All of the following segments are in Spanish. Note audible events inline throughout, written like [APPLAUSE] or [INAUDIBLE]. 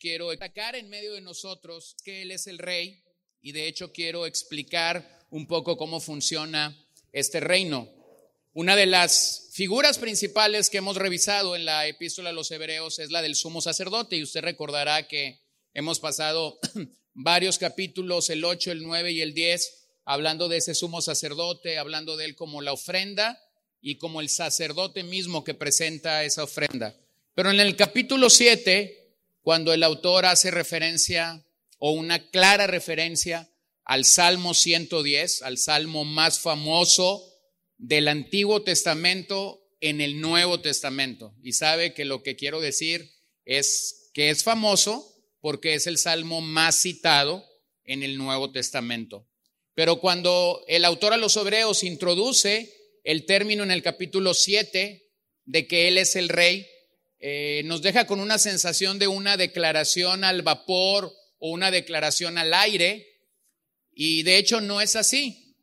quiero destacar en medio de nosotros que Él es el rey y de hecho quiero explicar un poco cómo funciona este reino. Una de las figuras principales que hemos revisado en la epístola a los hebreos es la del sumo sacerdote y usted recordará que hemos pasado [CLEARS THROAT] varios capítulos, el 8, el 9 y el 10, hablando de ese sumo sacerdote, hablando de él como la ofrenda y como el sacerdote mismo que presenta esa ofrenda. Pero en el capítulo 7, cuando el autor hace referencia o una clara referencia al Salmo 110, al salmo más famoso del Antiguo Testamento en el Nuevo Testamento. Y sabe que lo que quiero decir es que es famoso porque es el salmo más citado en el Nuevo Testamento. Pero cuando el autor a los hebreos introduce el término en el capítulo 7 de que Él es el rey, eh, nos deja con una sensación de una declaración al vapor o una declaración al aire, y de hecho no es así,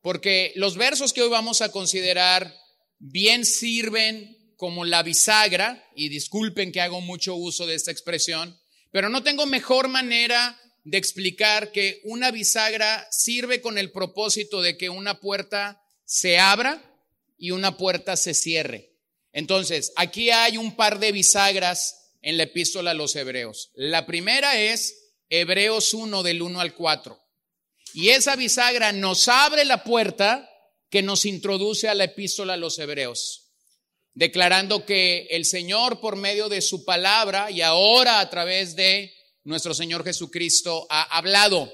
porque los versos que hoy vamos a considerar bien sirven como la bisagra, y disculpen que hago mucho uso de esta expresión, pero no tengo mejor manera de explicar que una bisagra sirve con el propósito de que una puerta se abra y una puerta se cierre. Entonces, aquí hay un par de bisagras en la epístola a los hebreos. La primera es Hebreos 1 del 1 al 4. Y esa bisagra nos abre la puerta que nos introduce a la epístola a los hebreos, declarando que el Señor por medio de su palabra y ahora a través de nuestro Señor Jesucristo ha hablado.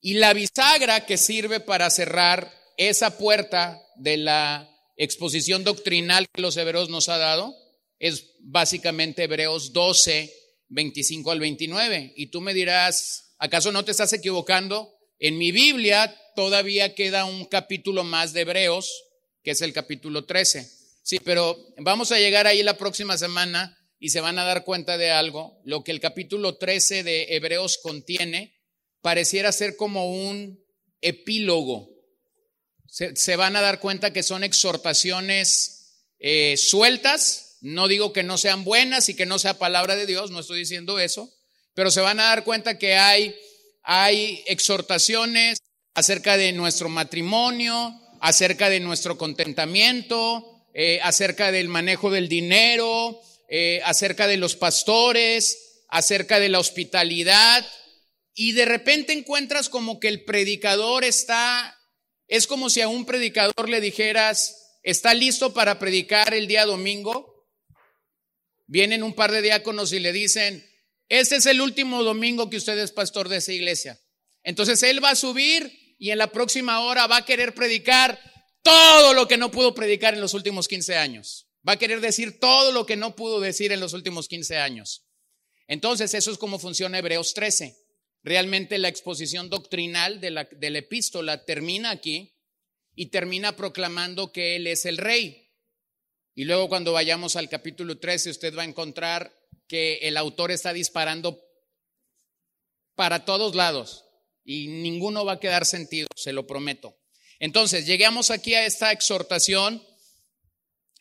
Y la bisagra que sirve para cerrar esa puerta de la exposición doctrinal que los hebreos nos ha dado es básicamente Hebreos 12, 25 al 29. Y tú me dirás, ¿acaso no te estás equivocando? En mi Biblia todavía queda un capítulo más de Hebreos, que es el capítulo 13. Sí, pero vamos a llegar ahí la próxima semana y se van a dar cuenta de algo. Lo que el capítulo 13 de Hebreos contiene pareciera ser como un epílogo. Se, van a dar cuenta que son exhortaciones eh, sueltas. No digo que no sean buenas y que no sea palabra de Dios, no estoy diciendo eso, pero se van a dar cuenta que hay, hay exhortaciones acerca de nuestro matrimonio, acerca de nuestro contentamiento, eh, acerca del manejo del dinero, eh, acerca de los pastores, acerca de la hospitalidad, y de repente encuentras como que el predicador está, es como si a un predicador le dijeras, ¿está listo para predicar el día domingo? Vienen un par de diáconos y le dicen, este es el último domingo que usted es pastor de esa iglesia. Entonces él va a subir y en la próxima hora va a querer predicar todo lo que no pudo predicar en los últimos 15 años. Va a querer decir todo lo que no pudo decir en los últimos 15 años. Entonces, eso es como funciona Hebreos 13. Realmente la exposición doctrinal de la, epístola termina aquí y termina proclamando que Él es el rey. Y luego cuando vayamos al capítulo 13, usted va a encontrar que el autor está disparando para todos lados y ninguno va a quedar sentido, se lo prometo. Entonces, llegamos aquí a esta exhortación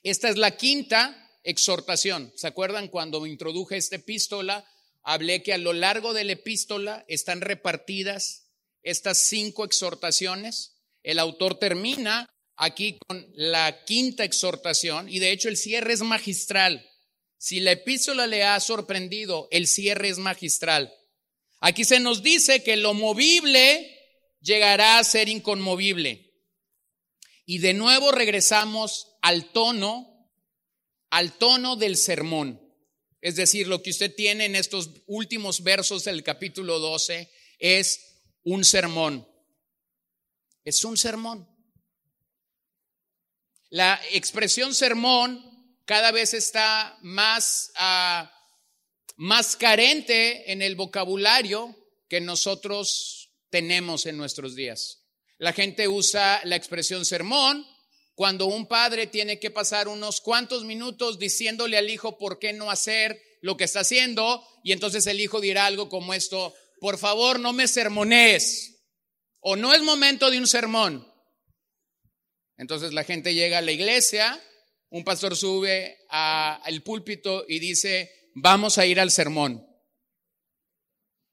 esta es la quinta exhortación. ¿Se acuerdan cuando introduje esta epístola? Hablé que a lo largo de la epístola están repartidas estas cinco exhortaciones. El autor termina aquí con la quinta exhortación y de hecho el cierre es magistral. Si la epístola le ha sorprendido, el cierre es magistral. Aquí se nos dice que lo movible llegará a ser inconmovible. Y de nuevo regresamos al tono, al tono del sermón. Es decir, lo que usted tiene en estos últimos versos del capítulo 12 es un sermón. Es un sermón. La expresión sermón cada vez está más, uh, más carente en el vocabulario que nosotros tenemos en nuestros días. La gente usa la expresión sermón cuando un padre tiene que pasar unos cuantos minutos diciéndole al hijo por qué no hacer lo que está haciendo, y entonces el hijo dirá algo como esto, por favor no me sermones, o no es momento de un sermón. Entonces la gente llega a la iglesia, un pastor sube al púlpito y dice, vamos a ir al sermón.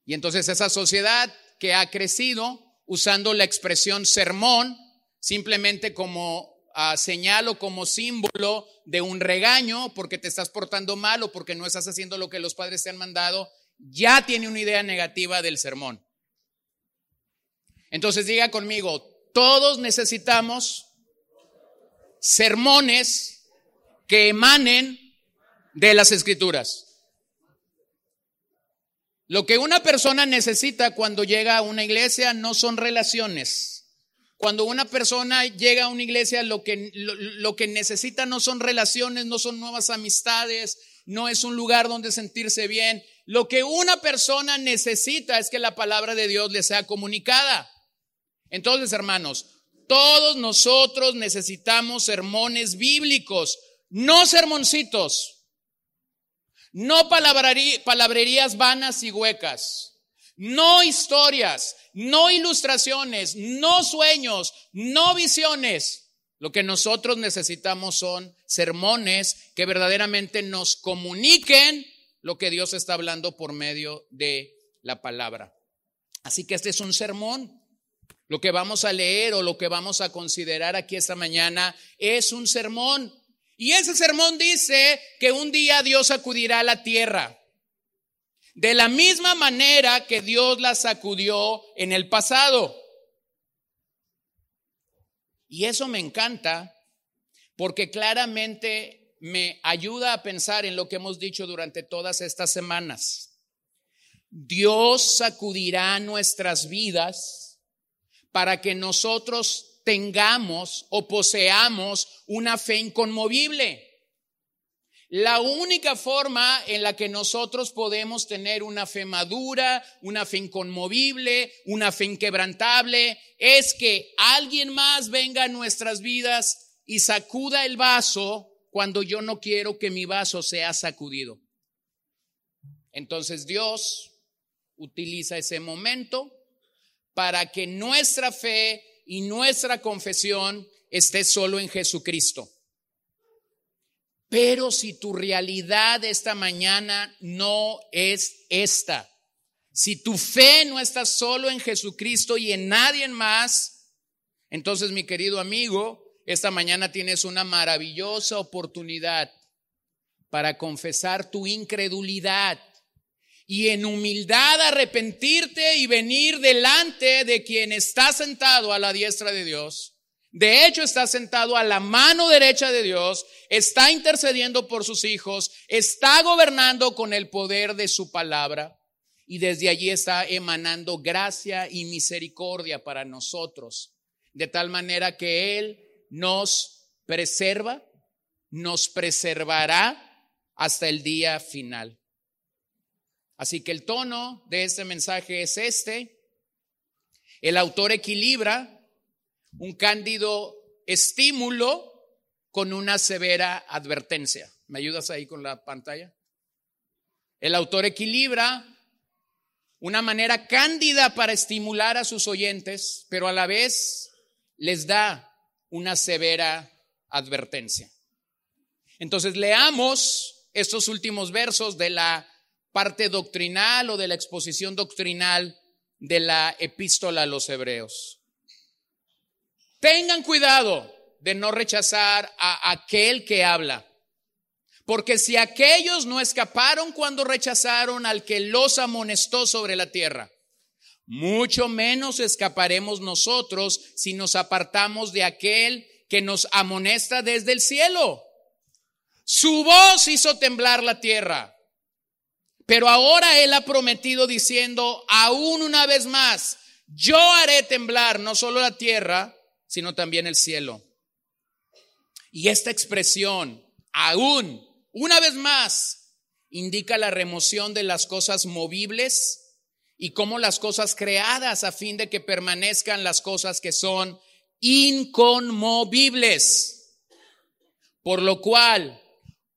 Y entonces esa sociedad que ha crecido usando la expresión sermón simplemente como uh, señal o como símbolo de un regaño porque te estás portando mal o porque no estás haciendo lo que los padres te han mandado, ya tiene una idea negativa del sermón. Entonces diga conmigo, todos necesitamos sermones que emanen de las escrituras. Lo que una persona necesita cuando llega a una iglesia no son relaciones. Cuando una persona llega a una iglesia, lo que, lo, que necesita no son relaciones, no son nuevas amistades, no es un lugar donde sentirse bien. Lo que una persona necesita es que la palabra de Dios le sea comunicada. Entonces, hermanos, todos nosotros necesitamos sermones bíblicos, no sermoncitos. No palabrerías vanas y huecas. No historias, no ilustraciones, no sueños, no visiones. Lo que nosotros necesitamos son sermones que verdaderamente nos comuniquen lo que Dios está hablando por medio de la palabra. Así que este es un sermón. Lo que vamos a leer o lo que vamos a considerar aquí esta mañana es un sermón. Y ese sermón dice que un día Dios sacudirá la tierra. De la misma manera que Dios la sacudió en el pasado. Y eso me encanta porque claramente me ayuda a pensar en lo que hemos dicho durante todas estas semanas. Dios sacudirá nuestras vidas para que nosotros tengamos o poseamos una fe inconmovible. La única forma en la que nosotros podemos tener una fe madura, una fe inconmovible, una fe inquebrantable, es que alguien más venga a nuestras vidas y sacuda el vaso cuando yo no quiero que mi vaso sea sacudido. Entonces Dios utiliza ese momento para que nuestra fe y nuestra confesión esté solo en Jesucristo. Pero si tu realidad esta mañana no es esta, si tu fe no está solo en Jesucristo y en nadie más, entonces mi querido amigo, esta mañana tienes una maravillosa oportunidad para confesar tu incredulidad y en humildad arrepentirte y venir delante de quien está sentado a la diestra de Dios. De hecho, está sentado a la mano derecha de Dios, está intercediendo por sus hijos, está gobernando con el poder de su palabra y desde allí está emanando gracia y misericordia para nosotros, de tal manera que Él nos preserva, nos preservará hasta el día final. Así que el tono de este mensaje es este. El autor equilibra un cándido estímulo con una severa advertencia. ¿Me ayudas ahí con la pantalla? El autor equilibra una manera cándida para estimular a sus oyentes, pero a la vez les da una severa advertencia. Entonces leamos estos últimos versos de la parte doctrinal o de la exposición doctrinal de la epístola a los hebreos. Tengan cuidado de no rechazar a aquel que habla, porque si aquellos no escaparon cuando rechazaron al que los amonestó sobre la tierra, mucho menos escaparemos nosotros si nos apartamos de aquel que nos amonesta desde el cielo. Su voz hizo temblar la tierra. Pero ahora Él ha prometido diciendo, aún una vez más, yo haré temblar no solo la tierra, sino también el cielo. Y esta expresión, aún, una vez más, indica la remoción de las cosas movibles y como las cosas creadas a fin de que permanezcan las cosas que son inconmovibles. Por lo cual,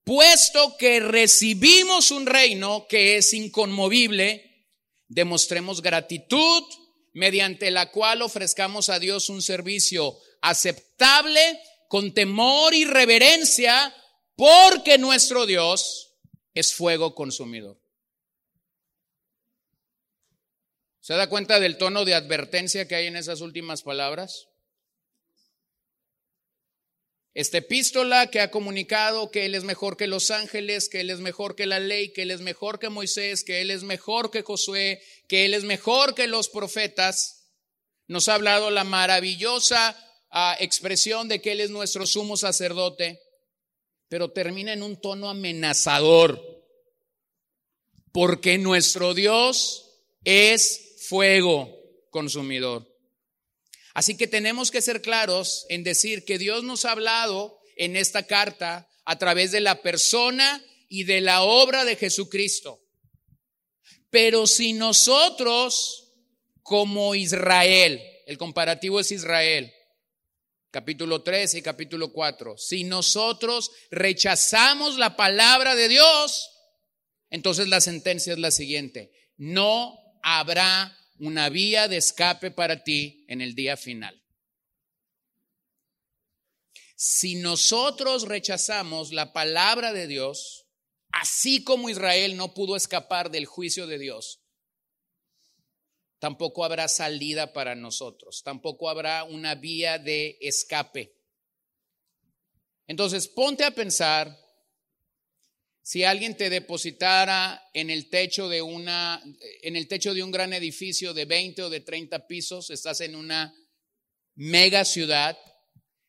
puesto que recibimos un reino que es inconmovible, demostremos gratitud mediante la cual ofrezcamos a Dios un servicio aceptable, con temor y reverencia, porque nuestro Dios es fuego consumidor. ¿Se da cuenta del tono de advertencia que hay en esas últimas palabras? Esta epístola que ha comunicado que Él es mejor que los ángeles, que Él es mejor que la ley, que Él es mejor que Moisés, que Él es mejor que Josué, que Él es mejor que los profetas, nos ha hablado la maravillosa ah, expresión de que Él es nuestro sumo sacerdote, pero termina en un tono amenazador, porque nuestro Dios es fuego consumidor. Así que tenemos que ser claros en decir que Dios nos ha hablado en esta carta a través de la persona y de la obra de Jesucristo. Pero si nosotros, como Israel, el comparativo es Israel, capítulo 3 y capítulo 4, si nosotros rechazamos la palabra de Dios, entonces la sentencia es la siguiente, no habrá una vía de escape para ti en el día final. Si nosotros rechazamos la palabra de Dios, así como Israel no pudo escapar del juicio de Dios, tampoco habrá salida para nosotros, tampoco habrá una vía de escape. Entonces, ponte a pensar si alguien te depositara en el techo de una en el techo de un gran edificio de 20 o de 30 pisos, estás en una mega ciudad,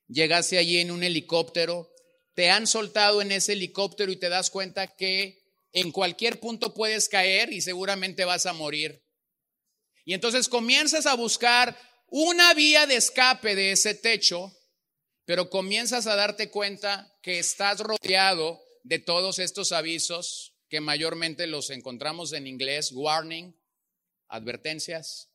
llegaste allí en un helicóptero, te han soltado en ese helicóptero y te das cuenta que en cualquier punto puedes caer y seguramente vas a morir. Y entonces comienzas a buscar una vía de escape de ese techo, pero comienzas a darte cuenta que estás rodeado de todos estos avisos que mayormente los encontramos en inglés, warning, advertencias.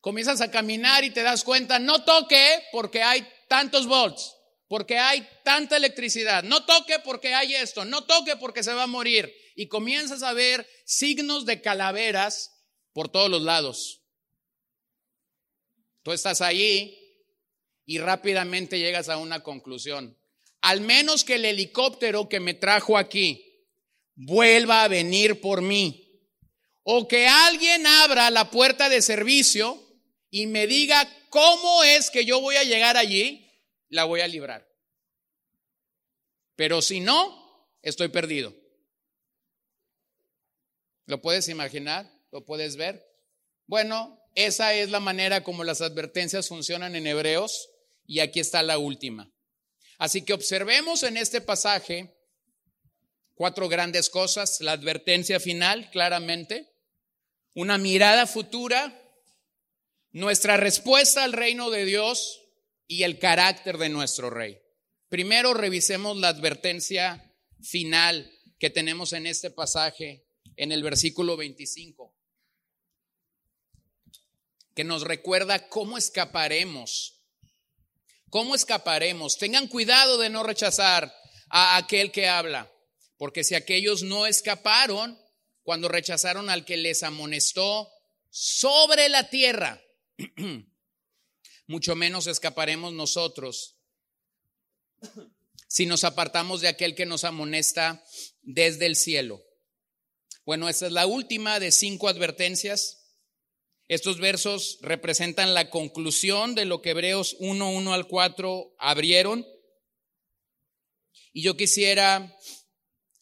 Comienzas a caminar y te das cuenta, no toque porque hay tantos volts, porque hay tanta electricidad, no toque porque hay esto, no toque porque se va a morir. Y comienzas a ver signos de calaveras por todos los lados. Tú estás allí y rápidamente llegas a una conclusión al menos que el helicóptero que me trajo aquí vuelva a venir por mí. O que alguien abra la puerta de servicio y me diga cómo es que yo voy a llegar allí, la voy a librar. Pero si no, estoy perdido. ¿Lo puedes imaginar? ¿Lo puedes ver? Bueno, esa es la manera como las advertencias funcionan en Hebreos y aquí está la última. Así que observemos en este pasaje cuatro grandes cosas. La advertencia final, claramente. Una mirada futura. Nuestra respuesta al reino de Dios y el carácter de nuestro rey. Primero revisemos la advertencia final que tenemos en este pasaje, en el versículo 25, que nos recuerda cómo escaparemos ¿Cómo escaparemos? Tengan cuidado de no rechazar a aquel que habla, porque si aquellos no escaparon cuando rechazaron al que les amonestó sobre la tierra, [CLEARS THROAT] mucho menos escaparemos nosotros si nos apartamos de aquel que nos amonesta desde el cielo. Bueno, esta es la última de cinco advertencias estos versos representan la conclusión de lo que Hebreos 1, 1 al 4 abrieron. Y yo quisiera,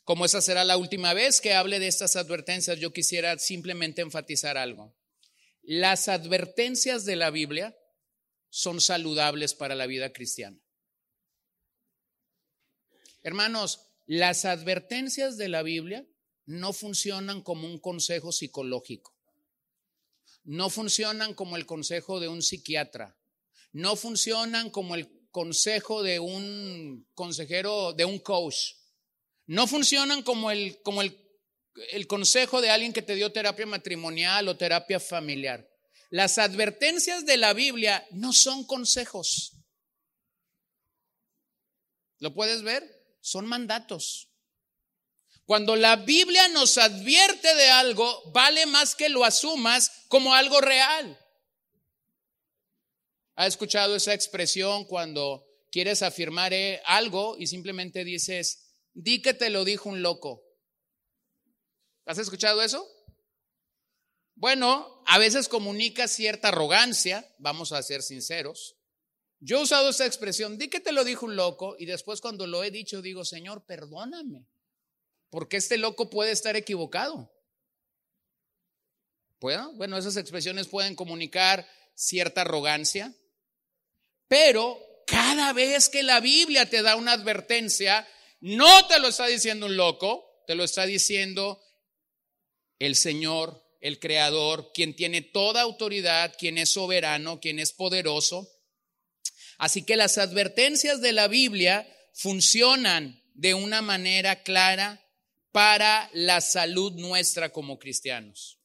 como esa será la última vez que hable de estas advertencias, yo quisiera simplemente enfatizar algo. Las advertencias de la Biblia son saludables para la vida cristiana. Hermanos, las advertencias de la Biblia no funcionan como un consejo psicológico no funcionan como el consejo de un psiquiatra, no funcionan como el consejo de un consejero, de un coach, no funcionan como el, como el, el consejo de alguien que te dio terapia matrimonial o terapia familiar. Las advertencias de la Biblia no son consejos. ¿Lo puedes ver? Son mandatos. Cuando la Biblia nos advierte de algo, vale más que lo asumas como algo real. ¿Ha escuchado esa expresión cuando quieres afirmar eh, algo y simplemente dices, di que te lo dijo un loco? ¿Has escuchado eso? Bueno, a veces comunica cierta arrogancia, vamos a ser sinceros. Yo he usado esa expresión, di que te lo dijo un loco y después cuando lo he dicho digo, Señor, perdóname, porque este loco puede estar equivocado. ¿Puedo? Bueno, esas expresiones pueden comunicar cierta arrogancia, pero cada vez que la Biblia te da una advertencia, no te lo está diciendo un loco, te lo está diciendo el Señor, el Creador, quien tiene toda autoridad, quien es soberano, quien es poderoso. Así que las advertencias de la Biblia funcionan de una manera clara para la salud nuestra como cristianos.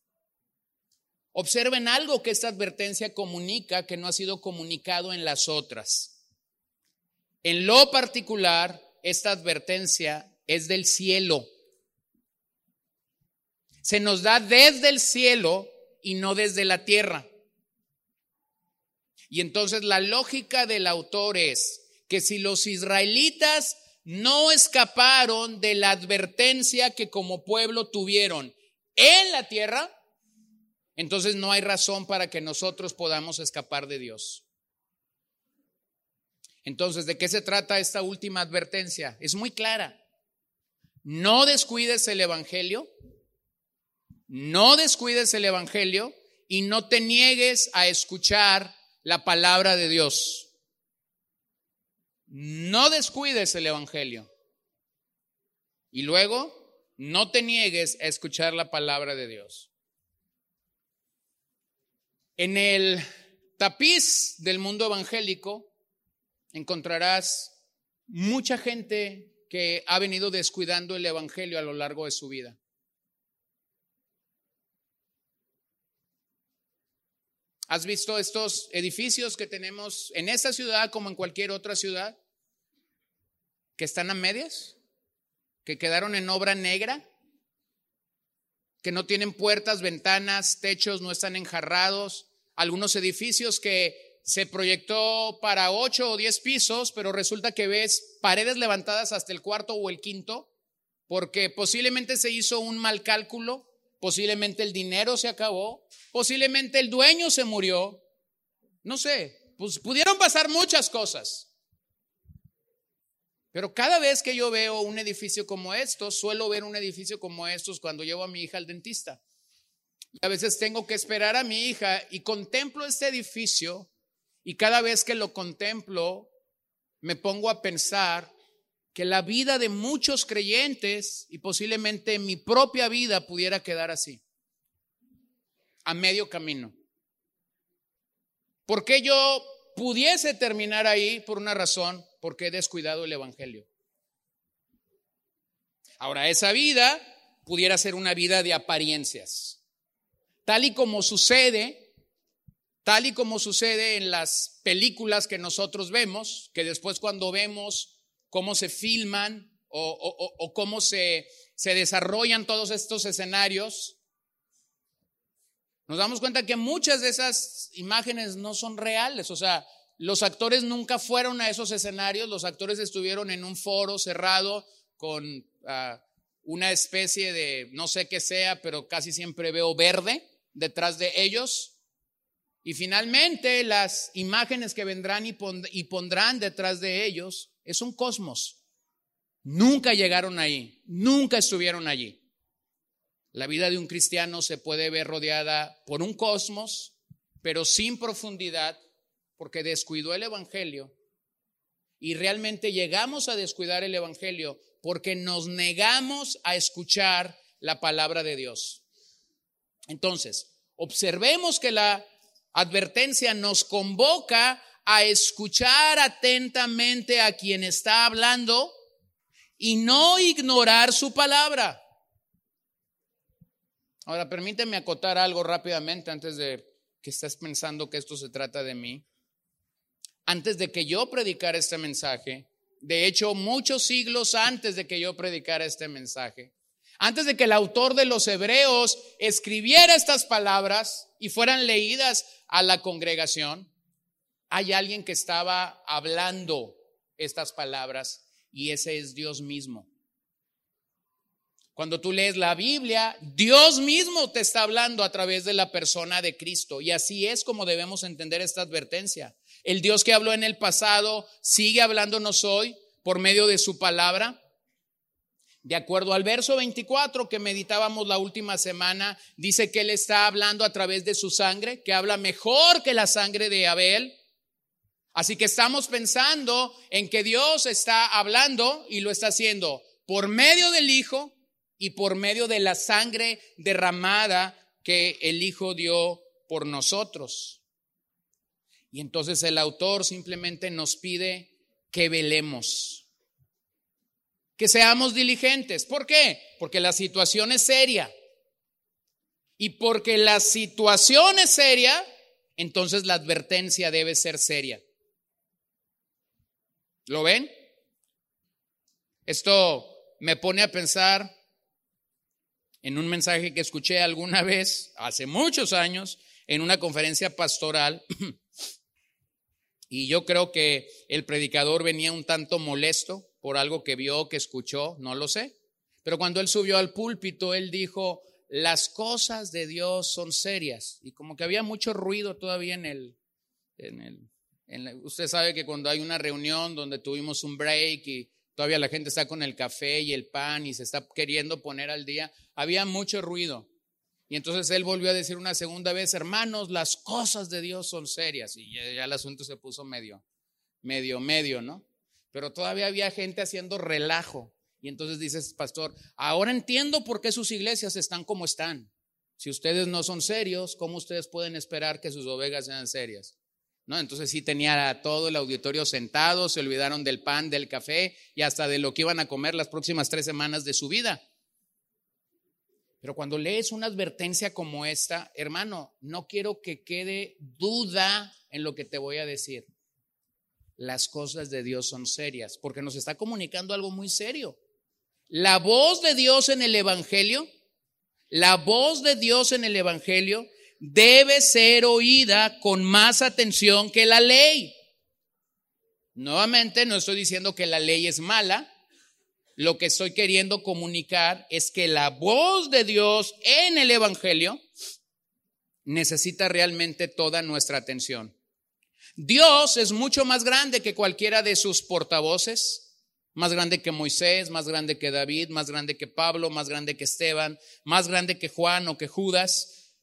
Observen algo que esta advertencia comunica que no ha sido comunicado en las otras. En lo particular, esta advertencia es del cielo. Se nos da desde el cielo y no desde la tierra. Y entonces la lógica del autor es que si los israelitas no escaparon de la advertencia que como pueblo tuvieron en la tierra, entonces no hay razón para que nosotros podamos escapar de Dios. Entonces, ¿de qué se trata esta última advertencia? Es muy clara. No descuides el Evangelio, no descuides el Evangelio y no te niegues a escuchar la palabra de Dios. No descuides el Evangelio. Y luego, no te niegues a escuchar la palabra de Dios. En el tapiz del mundo evangélico encontrarás mucha gente que ha venido descuidando el Evangelio a lo largo de su vida. ¿Has visto estos edificios que tenemos en esta ciudad como en cualquier otra ciudad? Que están a medias, que quedaron en obra negra, que no tienen puertas, ventanas, techos, no están enjarrados. Algunos edificios que se proyectó para ocho o diez pisos, pero resulta que ves paredes levantadas hasta el cuarto o el quinto, porque posiblemente se hizo un mal cálculo, posiblemente el dinero se acabó, posiblemente el dueño se murió, no sé, pues pudieron pasar muchas cosas. Pero cada vez que yo veo un edificio como estos, suelo ver un edificio como estos cuando llevo a mi hija al dentista. Y a veces tengo que esperar a mi hija y contemplo este edificio y cada vez que lo contemplo me pongo a pensar que la vida de muchos creyentes y posiblemente mi propia vida pudiera quedar así, a medio camino. ¿Por qué yo pudiese terminar ahí? Por una razón, porque he descuidado el Evangelio. Ahora, esa vida pudiera ser una vida de apariencias, tal y como sucede, tal y como sucede en las películas que nosotros vemos, que después cuando vemos cómo se filman o, cómo se, se desarrollan todos estos escenarios, nos damos cuenta que muchas de esas imágenes no son reales, o sea, los actores nunca fueron a esos escenarios, los actores estuvieron en un foro cerrado con ah, una especie de, no sé qué sea, pero casi siempre veo verde detrás de ellos. Y finalmente las imágenes que vendrán y, y pondrán detrás de ellos es un cosmos. Nunca llegaron ahí, nunca estuvieron allí. La vida de un cristiano se puede ver rodeada por un cosmos, pero sin profundidad, porque descuidó el Evangelio. Y realmente llegamos a descuidar el Evangelio porque nos negamos a escuchar la palabra de Dios. Entonces, observemos que la advertencia nos convoca a escuchar atentamente a quien está hablando y no ignorar su palabra. Ahora, permíteme acotar algo rápidamente antes de que estés pensando que esto se trata de mí antes de que yo predicara este mensaje, de hecho muchos siglos antes de que yo predicara este mensaje, antes de que el autor de los Hebreos escribiera estas palabras y fueran leídas a la congregación, hay alguien que estaba hablando estas palabras y ese es Dios mismo. Cuando tú lees la Biblia, Dios mismo te está hablando a través de la persona de Cristo. Y así es como debemos entender esta advertencia. El Dios que habló en el pasado sigue hablándonos hoy por medio de su palabra. De acuerdo al verso 24 que meditábamos la última semana, dice que Él está hablando a través de su sangre, que habla mejor que la sangre de Abel. Así que estamos pensando en que Dios está hablando y lo está haciendo por medio del Hijo y por medio de la sangre derramada que el Hijo dio por nosotros. Y entonces el autor simplemente nos pide que velemos, que seamos diligentes. ¿Por qué? Porque la situación es seria. Y porque la situación es seria, entonces la advertencia debe ser seria. ¿Lo ven? Esto me pone a pensar en un mensaje que escuché alguna [LAUGHS] vez, hace muchos años, en una conferencia pastoral. [CLEARS THROAT] Y yo creo que el predicador venía un tanto molesto por algo que vio, que escuchó, no lo sé. Pero cuando él subió al púlpito, él dijo, las cosas de Dios son serias. Y como que había mucho ruido todavía en el... En el usted sabe que cuando hay una reunión donde tuvimos un break y Todavía la gente está con el café y el pan y se está queriendo poner al día. Había mucho ruido. Entonces él volvió a decir una segunda vez, hermanos, las cosas de Dios son serias. Y ya, el asunto se puso medio, medio, medio, ¿no? Pero todavía había gente haciendo relajo. Y entonces dices, pastor, ahora entiendo por qué sus iglesias están como están. Si ustedes no son serios, ¿cómo ustedes pueden esperar que sus ovejas sean serias? ¿no? Entonces sí tenía todo el auditorio sentado, se olvidaron del pan, del café y hasta de lo que iban a comer las próximas tres semanas de su vida. Pero cuando lees una advertencia como esta, hermano, no quiero que quede duda en lo que te voy a decir. Las cosas de Dios son serias, porque nos está comunicando algo muy serio. La voz de Dios en el Evangelio, la voz de Dios en el Evangelio debe ser oída con más atención que la ley. Nuevamente, no estoy diciendo que la ley es mala. Lo que estoy queriendo comunicar es que la voz de Dios en el Evangelio necesita realmente toda nuestra atención. Dios es mucho más grande que cualquiera de sus portavoces, más grande que Moisés, más grande que David, más grande que Pablo, más grande que Esteban, más grande que Juan o que Judas.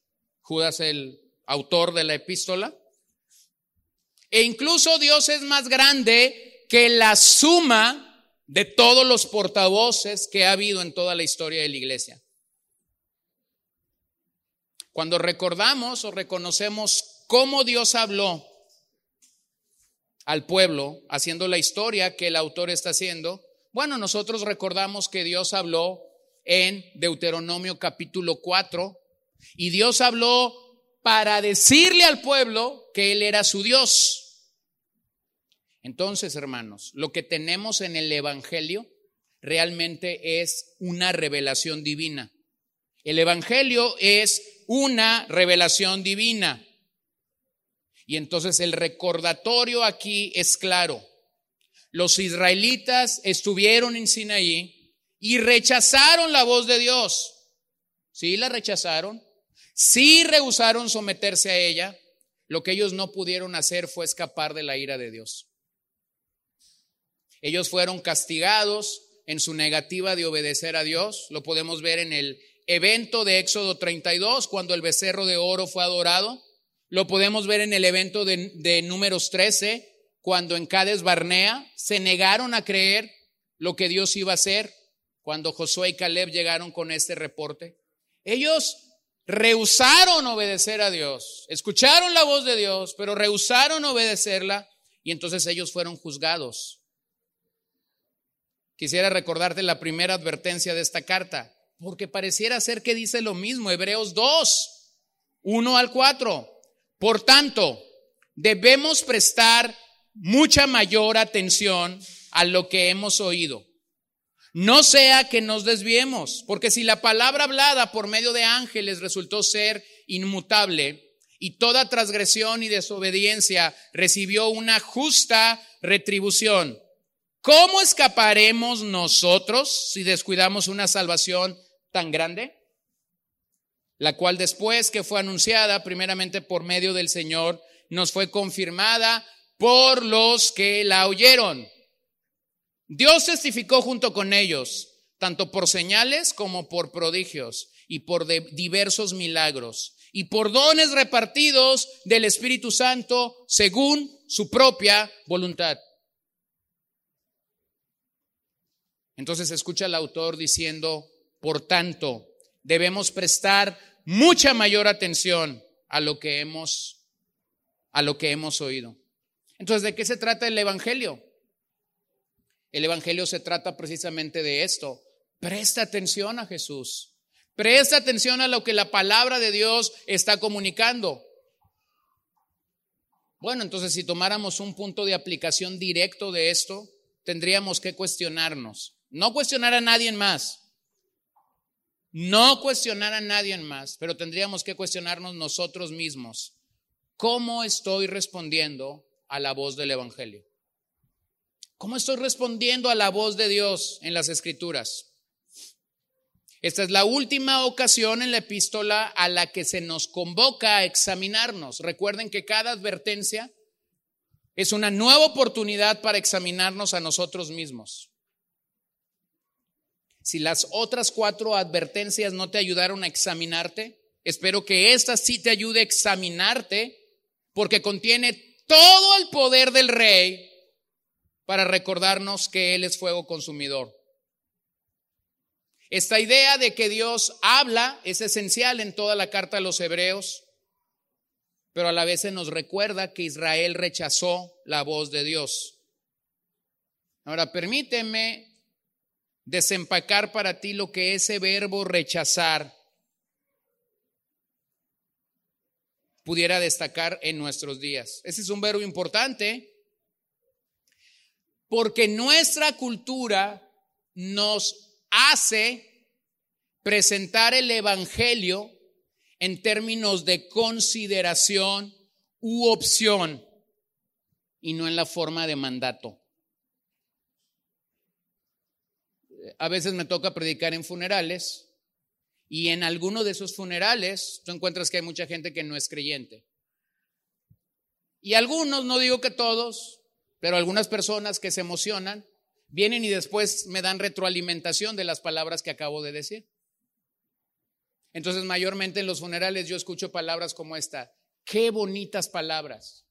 Judas el autor de la epístola. E incluso Dios es más grande que la suma de todos los portavoces que ha habido en toda la historia de la iglesia. Cuando recordamos o reconocemos cómo Dios habló al pueblo, haciendo la historia que el autor está haciendo, bueno, nosotros recordamos que Dios habló en Deuteronomio capítulo 4, y Dios habló para decirle al pueblo que Él era su Dios. Entonces, hermanos, lo que tenemos en el Evangelio realmente es una revelación divina. El Evangelio es una revelación divina. Y entonces el recordatorio aquí es claro. Los israelitas estuvieron en Sinaí y rechazaron la voz de Dios. Sí, la rechazaron, si rehusaron someterse a ella, lo que ellos no pudieron hacer fue escapar de la ira de Dios. Ellos fueron castigados en su negativa de obedecer a Dios. Lo podemos ver en el evento de Éxodo 32, cuando el becerro de oro fue adorado. Lo podemos ver en el evento de, Números 13, cuando en Cades Barnea se negaron a creer lo que Dios iba a hacer, cuando Josué y Caleb llegaron con este reporte. Ellos rehusaron obedecer a Dios, escucharon la voz de Dios, pero rehusaron obedecerla y entonces ellos fueron juzgados. Quisiera recordarte la primera advertencia de esta carta, porque pareciera ser que dice lo mismo, Hebreos 2, 1 al 4. Por tanto, debemos prestar mucha mayor atención a lo que hemos oído no sea que nos desviemos, porque si la palabra hablada por medio de ángeles resultó ser inmutable y toda transgresión y desobediencia recibió una justa retribución, ¿cómo escaparemos nosotros si descuidamos una salvación tan grande, la cual después que fue anunciada primeramente por medio del Señor, nos fue confirmada por los que la oyeron. Dios testificó junto con ellos, tanto por señales como por prodigios y por diversos milagros y por dones repartidos del Espíritu Santo según su propia voluntad. Entonces escucha al autor diciendo, por tanto, debemos prestar mucha mayor atención a lo que hemos a lo que hemos oído. Entonces, ¿de qué se trata el evangelio? El evangelio se trata precisamente de esto. Presta atención a Jesús. Presta atención a lo que la palabra de Dios está comunicando. Bueno, entonces si tomáramos un punto de aplicación directo de esto, tendríamos que cuestionarnos. No cuestionar a nadie más. No cuestionar a nadie más, pero tendríamos que cuestionarnos nosotros mismos. ¿Cómo estoy respondiendo a la voz del Evangelio? ¿Cómo estoy respondiendo a la voz de Dios en las Escrituras? Esta es la última ocasión en la epístola a la que se nos convoca a examinarnos. Recuerden que cada advertencia es una nueva oportunidad para examinarnos a nosotros mismos. Si las otras cuatro advertencias no te ayudaron a examinarte, espero que esta sí te ayude a examinarte porque contiene todo el poder del rey para recordarnos que Él es fuego consumidor. Esta idea de que Dios habla es esencial en toda la carta a los hebreos, pero a la vez se nos recuerda que Israel rechazó la voz de Dios. Ahora, permíteme desempacar para ti lo que ese verbo rechazar pudiera destacar en nuestros días. Ese es un verbo importante porque nuestra cultura nos hace presentar el Evangelio en términos de consideración u opción y no en la forma de mandato. A veces me toca predicar en funerales y en alguno de esos funerales tú encuentras que hay mucha gente que no es creyente. Y algunos, no digo que todos, pero algunas personas que se emocionan vienen y después me dan retroalimentación de las palabras que acabo de decir. Entonces, mayormente en los funerales yo escucho palabras como esta. Qué bonitas palabras.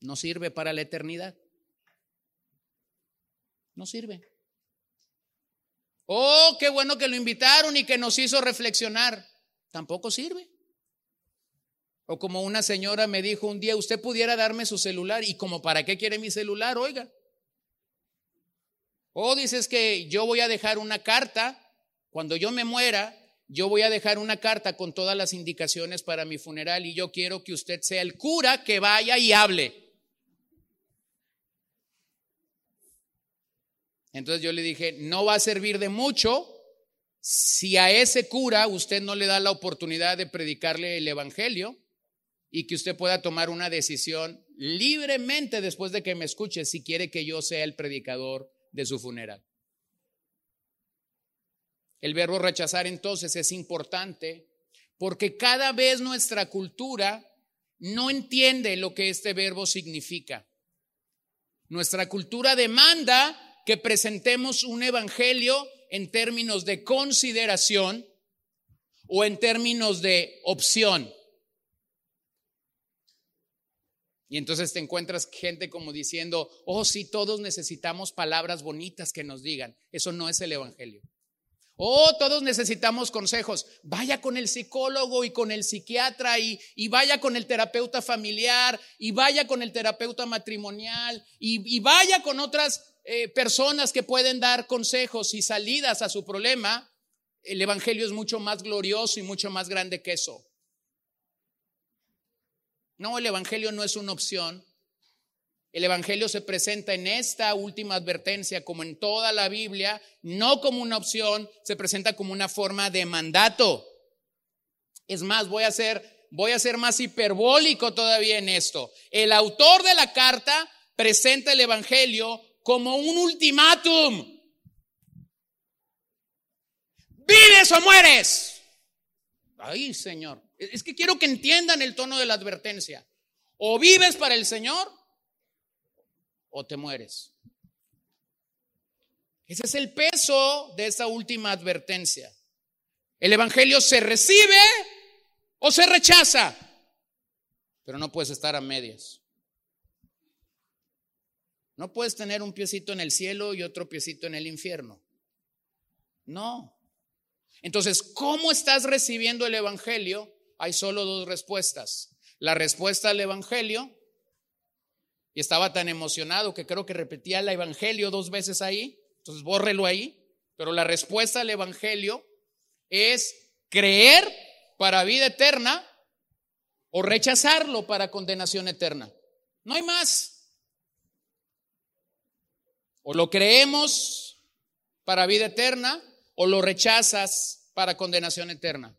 No sirve para la eternidad. No sirve. Oh, qué bueno que lo invitaron y que nos hizo reflexionar. Tampoco sirve. O como una señora me dijo un día, usted pudiera darme su celular y como para qué quiere mi celular, oiga. O dices que yo voy a dejar una carta, cuando yo me muera, yo voy a dejar una carta con todas las indicaciones para mi funeral y yo quiero que usted sea el cura que vaya y hable. Entonces yo le dije, no va a servir de mucho si a ese cura usted no le da la oportunidad de predicarle el Evangelio y que usted pueda tomar una decisión libremente después de que me escuche si quiere que yo sea el predicador de su funeral. El verbo rechazar entonces es importante porque cada vez nuestra cultura no entiende lo que este verbo significa. Nuestra cultura demanda que presentemos un evangelio en términos de consideración o en términos de opción. Y entonces te encuentras gente como diciendo, oh, sí, todos necesitamos palabras bonitas que nos digan. Eso no es el Evangelio. Oh, todos necesitamos consejos. Vaya con el psicólogo y con el psiquiatra y, vaya con el terapeuta familiar y vaya con el terapeuta matrimonial y, y vaya con otras eh, personas que pueden dar consejos y salidas a su problema, el Evangelio es mucho más glorioso y mucho más grande que eso. No, el Evangelio no es una opción. El Evangelio se presenta en esta última advertencia, como en toda la Biblia, no como una opción, se presenta como una forma de mandato. Es más, voy a voy a ser más hiperbólico todavía en esto. El autor de la carta presenta el Evangelio como un ultimátum. vives o mueres. Ay, Señor. Es que quiero que entiendan el tono de la advertencia. O vives para el Señor o te mueres. Ese es el peso de esta última advertencia. El Evangelio se recibe o se rechaza, pero no puedes estar a medias. No puedes tener un piecito en el cielo y otro piecito en el infierno. No. Entonces, ¿cómo estás recibiendo el Evangelio? Hay solo dos respuestas. La respuesta al Evangelio, y estaba tan emocionado que creo que repetía el Evangelio dos veces ahí, entonces bórrelo ahí, pero la respuesta al Evangelio es creer para vida eterna o rechazarlo para condenación eterna. No hay más. O lo creemos para vida eterna o lo rechazas para condenación eterna.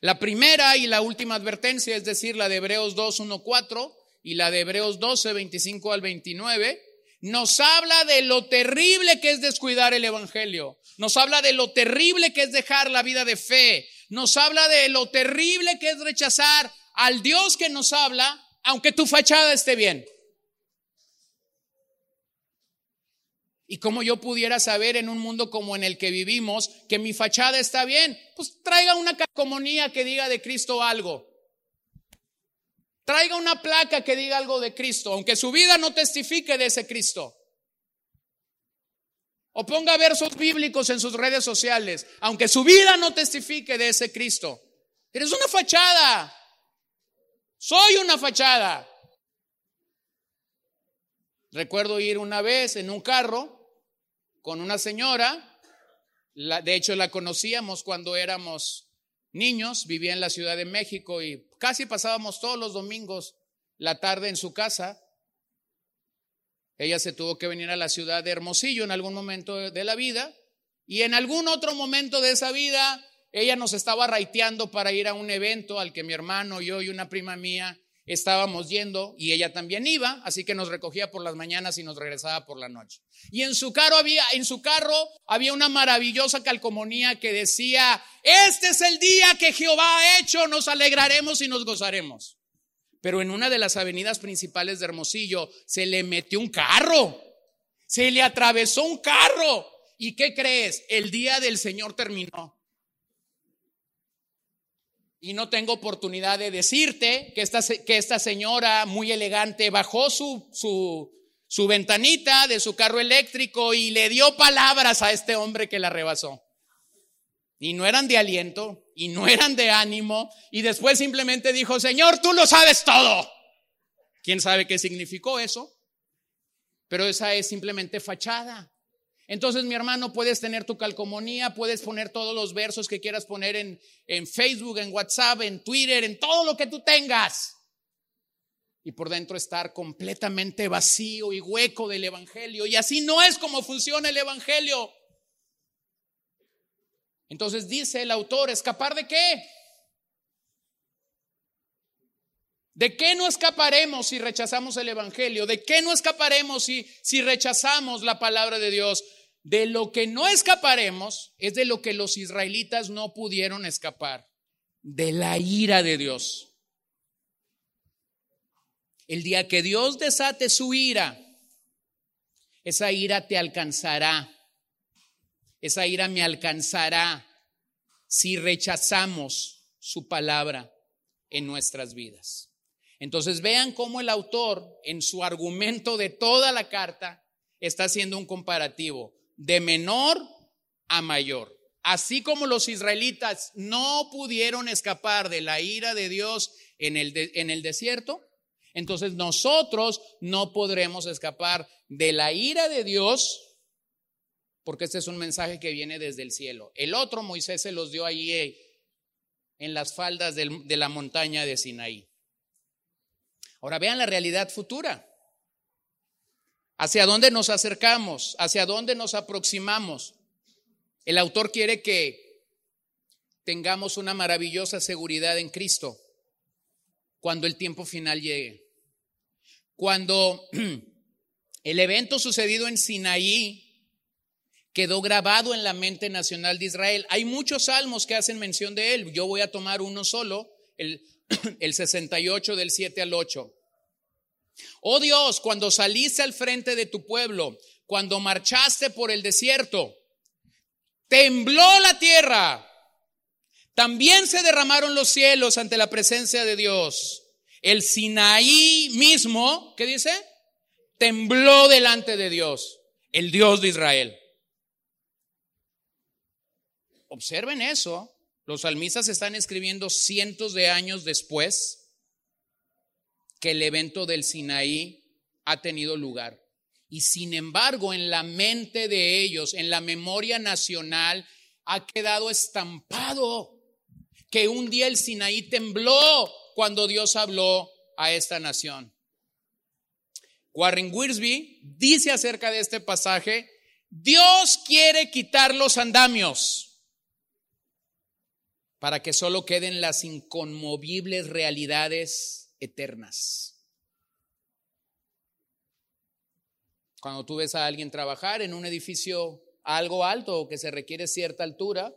La primera y la última advertencia, es decir, la de Hebreos 2, 1, 4 y la de Hebreos 12, 25 al 29, nos habla de lo terrible que es descuidar el Evangelio. Nos habla de lo terrible que es dejar la vida de fe. Nos habla de lo terrible que es rechazar al Dios que nos habla, aunque tu fachada esté bien. Y cómo yo pudiera saber en un mundo como en el que vivimos que mi fachada está bien, pues traiga una calcomanía que diga de Cristo algo. Traiga una placa que diga algo de Cristo, aunque su vida no testifique de ese Cristo. O ponga versos bíblicos en sus redes sociales, aunque su vida no testifique de ese Cristo. Eres una fachada. Soy una fachada. Recuerdo ir una vez en un carro con una señora, de hecho la conocíamos cuando éramos niños, vivía en la Ciudad de México y casi pasábamos todos los domingos la tarde en su casa. Ella se tuvo que venir a la ciudad de Hermosillo en algún momento de la vida y en algún otro momento de esa vida ella nos estaba raiteando para ir a un evento al que mi hermano, yo y una prima mía estábamos yendo y ella también iba, así que nos recogía por las mañanas y nos regresaba por la noche. Y en su carro había en su carro había una maravillosa calcomanía que decía, "Este es el día que Jehová ha hecho, nos alegraremos y nos gozaremos." Pero en una de las avenidas principales de Hermosillo se le metió un carro. Se le atravesó un carro. ¿Y qué crees? El día del Señor terminó. Y no tengo oportunidad de decirte que esta, que esta señora muy elegante bajó su, su, su ventanita de su carro eléctrico y le dio palabras a este hombre que la rebasó. Y no eran de aliento, y no eran de ánimo, y después simplemente dijo, Señor, tú lo sabes todo. ¿Quién sabe qué significó eso? Pero esa es simplemente fachada. Entonces, mi hermano, puedes tener tu calcomanía, puedes poner todos los versos que quieras poner en, en Facebook, en WhatsApp, en Twitter, en todo lo que tú tengas. Y por dentro estar completamente vacío y hueco del Evangelio. Y así no es como funciona el Evangelio. Entonces dice el autor, ¿escapar de qué? ¿De qué no escaparemos si rechazamos el Evangelio? ¿De qué no escaparemos si, si rechazamos la palabra de Dios? De lo que no escaparemos es de lo que los israelitas no pudieron escapar, de la ira de Dios. El día que Dios desate su ira, esa ira te alcanzará. Esa ira me alcanzará si rechazamos su palabra en nuestras vidas. Entonces vean cómo el autor en su argumento de toda la carta está haciendo un comparativo de menor a mayor. Así como los israelitas no pudieron escapar de la ira de Dios en el, en el desierto, entonces nosotros no podremos escapar de la ira de Dios, porque este es un mensaje que viene desde el cielo. El otro Moisés se los dio allí eh, en las faldas de la montaña de Sinaí. Ahora vean la realidad futura. ¿Hacia dónde nos acercamos? ¿Hacia dónde nos aproximamos? El autor quiere que tengamos una maravillosa seguridad en Cristo cuando el tiempo final llegue. Cuando [CLEARS THROAT] el evento sucedido en Sinaí quedó grabado en la mente nacional de Israel. Hay muchos salmos que hacen mención de él. Yo voy a tomar uno solo, el, [CLEARS THROAT] el 68 del 7 al 8. Oh Dios, cuando saliste al frente de tu pueblo, cuando marchaste por el desierto, tembló la tierra. También se derramaron los cielos ante la presencia de Dios. El Sinaí mismo, ¿qué dice? Tembló delante de Dios, el Dios de Israel. Observen eso. Los salmistas están escribiendo cientos de años después que el evento del Sinaí ha tenido lugar. Y sin embargo, en la mente de ellos, en la memoria nacional, ha quedado estampado que un día el Sinaí tembló cuando Dios habló a esta nación. Warren Wiersbe dice acerca de este pasaje, Dios quiere quitar los andamios para que solo queden las inconmovibles realidades eternas. Cuando tú ves a alguien trabajar en un edificio algo alto o que se requiere cierta altura,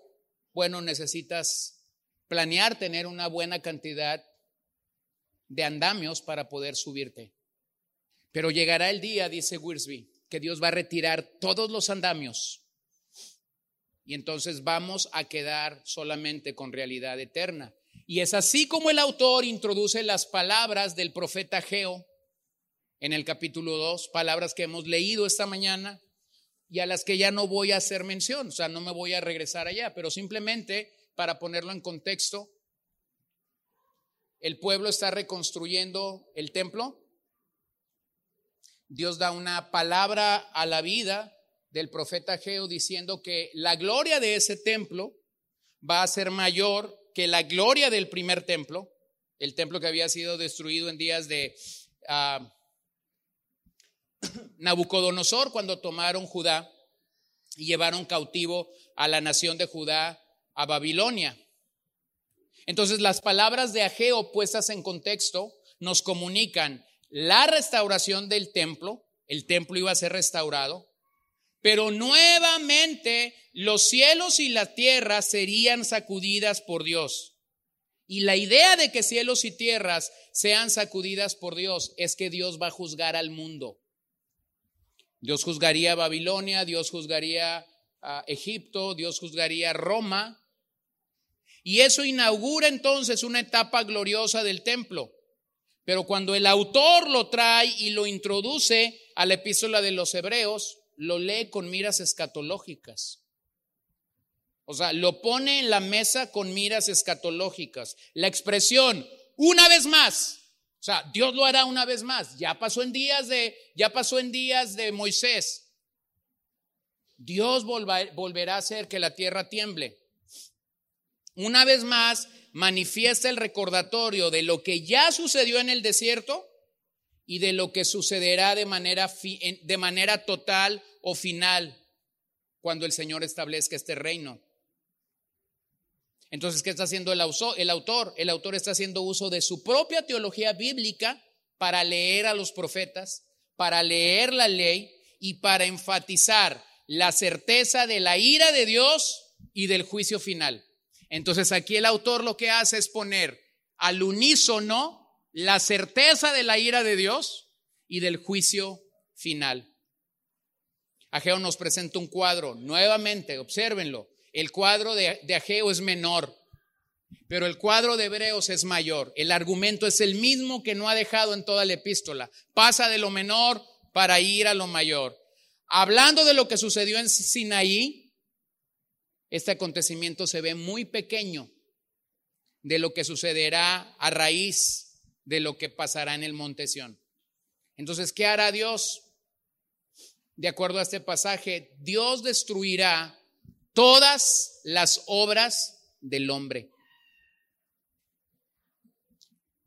bueno, necesitas planear tener una buena cantidad de andamios para poder subirte. Pero llegará el día, dice Wiersbe, que Dios va a retirar todos los andamios y entonces vamos a quedar solamente con realidad eterna. Y es así como el autor introduce las palabras del profeta Geo en el capítulo 2, palabras que hemos leído esta mañana y a las que ya no voy a hacer mención, o sea, no me voy a regresar allá, pero simplemente para ponerlo en contexto, el pueblo está reconstruyendo el templo, Dios da una palabra a la vida del profeta Geo diciendo que la gloria de ese templo va a ser mayor que la gloria del primer templo, el templo que había sido destruido en días de uh, [COUGHS] Nabucodonosor cuando tomaron Judá y llevaron cautivo a la nación de Judá a Babilonia. Entonces las palabras de Ageo puestas en contexto nos comunican la restauración del templo, el templo iba a ser restaurado, pero nuevamente los cielos y la tierra serían sacudidas por Dios. Y la idea de que cielos y tierras sean sacudidas por Dios es que Dios va a juzgar al mundo. Dios juzgaría a Babilonia, Dios juzgaría a Egipto, Dios juzgaría a Roma. Y eso inaugura entonces una etapa gloriosa del templo. Pero cuando el autor lo trae y lo introduce a la epístola de los Hebreos, lo lee con miras escatológicas. O sea, lo pone en la mesa con miras escatológicas. La expresión, una vez más. O sea, Dios lo hará una vez más. Ya pasó en días de, ya pasó en días de Moisés. Dios volverá a hacer que la tierra tiemble. Una vez más, manifiesta el recordatorio de lo que ya sucedió en el desierto y de lo que sucederá de manera, de manera total o final cuando el Señor establezca este reino. Entonces, ¿qué está haciendo el autor? El autor está haciendo uso de su propia teología bíblica para leer a los profetas, para leer la ley y para enfatizar la certeza de la ira de Dios y del juicio final. Entonces aquí el autor lo que hace es poner al unísono la certeza de la ira de Dios y del juicio final. Ageo nos presenta un cuadro, nuevamente, obsérvenlo, el cuadro de, de Ageo es menor, pero el cuadro de Hebreos es mayor. El argumento es el mismo que no ha dejado en toda la epístola. Pasa de lo menor para ir a lo mayor. Hablando de lo que sucedió en Sinaí, este acontecimiento se ve muy pequeño de lo que sucederá a raíz de lo que pasará en el monte Sión. Entonces, ¿qué hará Dios? De acuerdo a este pasaje, Dios destruirá todas las obras del hombre.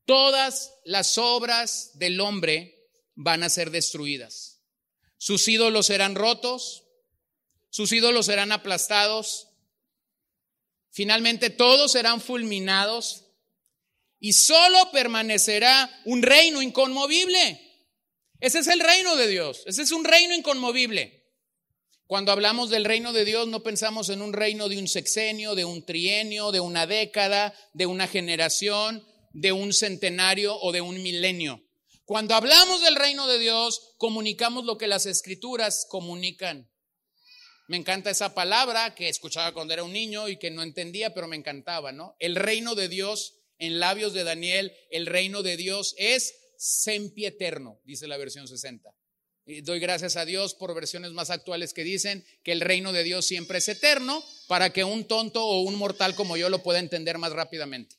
Todas las obras del hombre van a ser destruidas. Sus ídolos serán rotos, sus ídolos serán aplastados, finalmente todos serán fulminados y solo permanecerá un reino inconmovible. Ese es el reino de Dios, ese es un reino inconmovible. Cuando hablamos del reino de Dios no pensamos en un reino de un sexenio, de un trienio, de una década, de una generación, de un centenario o de un milenio. Cuando hablamos del reino de Dios, comunicamos lo que las escrituras comunican. Me encanta esa palabra que escuchaba cuando era un niño y que no entendía, pero me encantaba, ¿no? El reino de Dios, en labios de Daniel, el reino de Dios es sempieterno, dice la versión 60. Y doy gracias a Dios por versiones más actuales que dicen que el reino de Dios siempre es eterno para que un tonto o un mortal como yo lo pueda entender más rápidamente.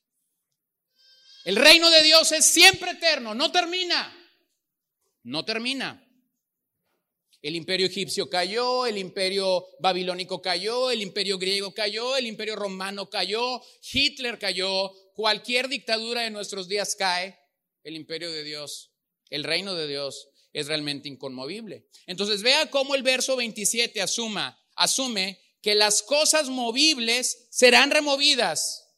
El reino de Dios es siempre eterno, no termina. No termina. El imperio egipcio cayó, el imperio babilónico cayó, el imperio griego cayó, el imperio romano cayó, Hitler cayó, cualquier dictadura de nuestros días cae, el imperio de Dios, el reino de Dios es realmente inconmovible. Entonces vea cómo el verso 27 asuma, asume que las cosas movibles serán removidas.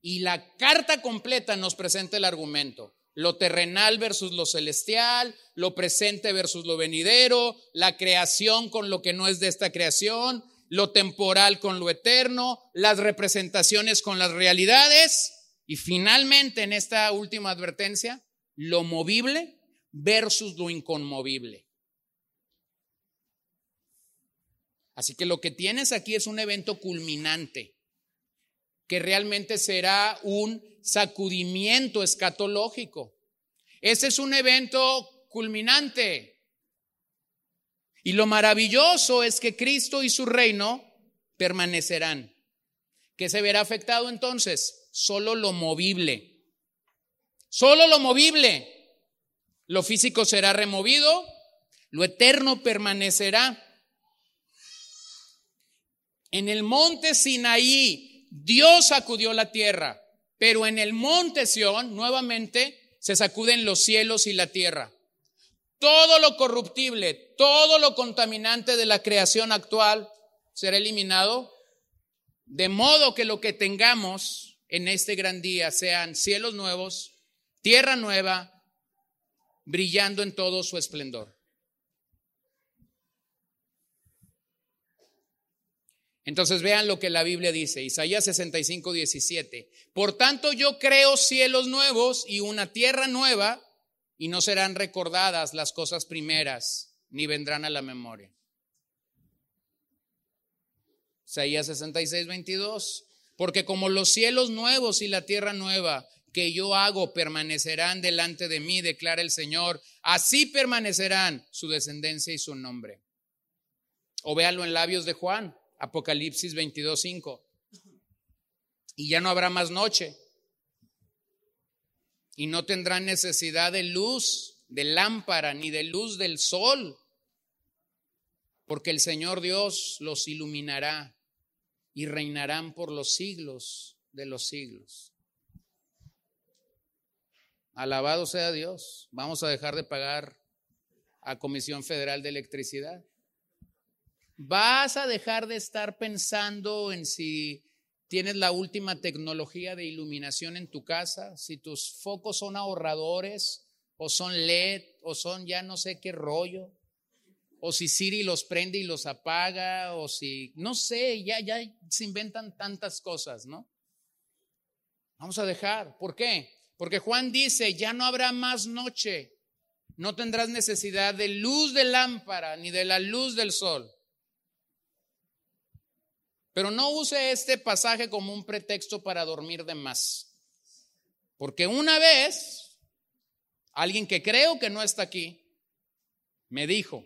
Y la carta completa nos presenta el argumento lo terrenal versus lo celestial, lo presente versus lo venidero, la creación con lo que no es de esta creación, lo temporal con lo eterno, las representaciones con las realidades y finalmente en esta última advertencia, lo movible versus lo inconmovible. Así que lo que tienes aquí es un evento culminante, que realmente será un sacudimiento escatológico. Ese es un evento culminante. Y lo maravilloso es que Cristo y su reino permanecerán. ¿Qué se verá afectado entonces? Solo lo movible. Solo lo movible. Lo físico será removido, lo eterno permanecerá. En el monte Sinaí, Dios sacudió la tierra. Pero en el monte Sión, nuevamente, se sacuden los cielos y la tierra. Todo lo corruptible, todo lo contaminante de la creación actual será eliminado, de modo que lo que tengamos en este gran día sean cielos nuevos, tierra nueva, brillando en todo su esplendor. Entonces vean lo que la Biblia dice, Isaías 65, 17. Por tanto yo creo cielos nuevos y una tierra nueva, y no serán recordadas las cosas primeras, ni vendrán a la memoria. Isaías 66, 22. Porque como los cielos nuevos y la tierra nueva que yo hago permanecerán delante de mí, declara el Señor, así permanecerán su descendencia y su nombre. O véanlo en labios de Juan. Apocalipsis 22.5. Y ya no habrá más noche. Y no tendrán necesidad de luz, de lámpara, ni de luz del sol. Porque el Señor Dios los iluminará y reinarán por los siglos de los siglos. Alabado sea Dios. Vamos a dejar de pagar a Comisión Federal de Electricidad. Vas a dejar de estar pensando en si tienes la última tecnología de iluminación en tu casa, si tus focos son ahorradores o son LED o son ya no sé qué rollo, o si Siri los prende y los apaga, o si, no sé, ya, ya se inventan tantas cosas, ¿no? Vamos a dejar. ¿Por qué? Porque Juan dice, ya no habrá más noche, no tendrás necesidad de luz de lámpara ni de la luz del sol. Pero no use este pasaje como un pretexto para dormir de más. Porque una vez, alguien que creo que no está aquí, me dijo,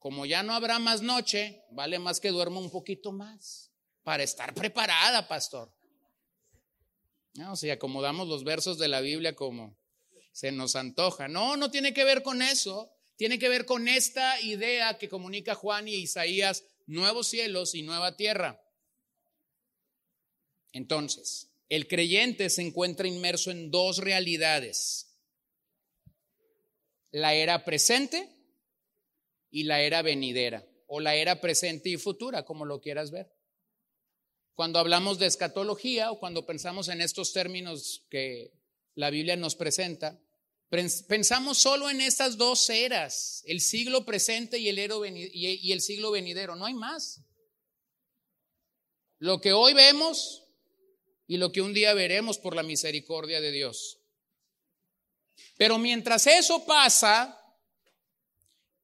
como ya no habrá más noche, vale más que duerma un poquito más para estar preparada, pastor. No, si acomodamos los versos de la Biblia como se nos antoja. No, no tiene que ver con eso. Tiene que ver con esta idea que comunica Juan y Isaías, nuevos cielos y nueva tierra. Entonces, el creyente se encuentra inmerso en dos realidades. La era presente y la era venidera, o la era presente y futura, como lo quieras ver. Cuando hablamos de escatología o cuando pensamos en estos términos que la Biblia nos presenta, Pensamos solo en estas dos eras, el siglo presente y el, siglo venidero, no hay más. Lo que hoy vemos y lo que un día veremos por la misericordia de Dios. Pero mientras eso pasa,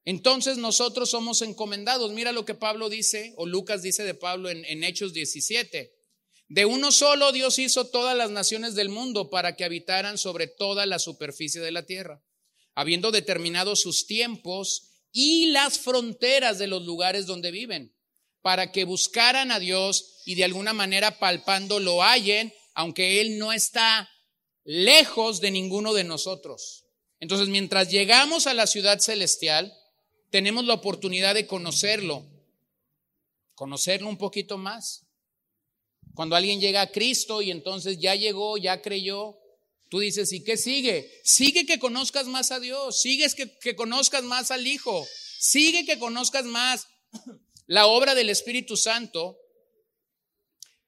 entonces nosotros somos encomendados. Mira lo que Pablo dice, o Lucas dice de Pablo en, Hechos 17. De uno solo Dios hizo todas las naciones del mundo para que habitaran sobre toda la superficie de la tierra, habiendo determinado sus tiempos y las fronteras de los lugares donde viven, para que buscaran a Dios y de alguna manera palpando lo hallen, aunque Él no está lejos de ninguno de nosotros. Entonces, mientras llegamos a la ciudad celestial, tenemos la oportunidad de conocerlo, conocerlo un poquito más. Cuando alguien llega a Cristo y entonces ya llegó, ya creyó, tú dices, ¿y qué sigue? Sigue que conozcas más a Dios, sigue que, que conozcas más al Hijo, sigue que conozcas más la obra del Espíritu Santo,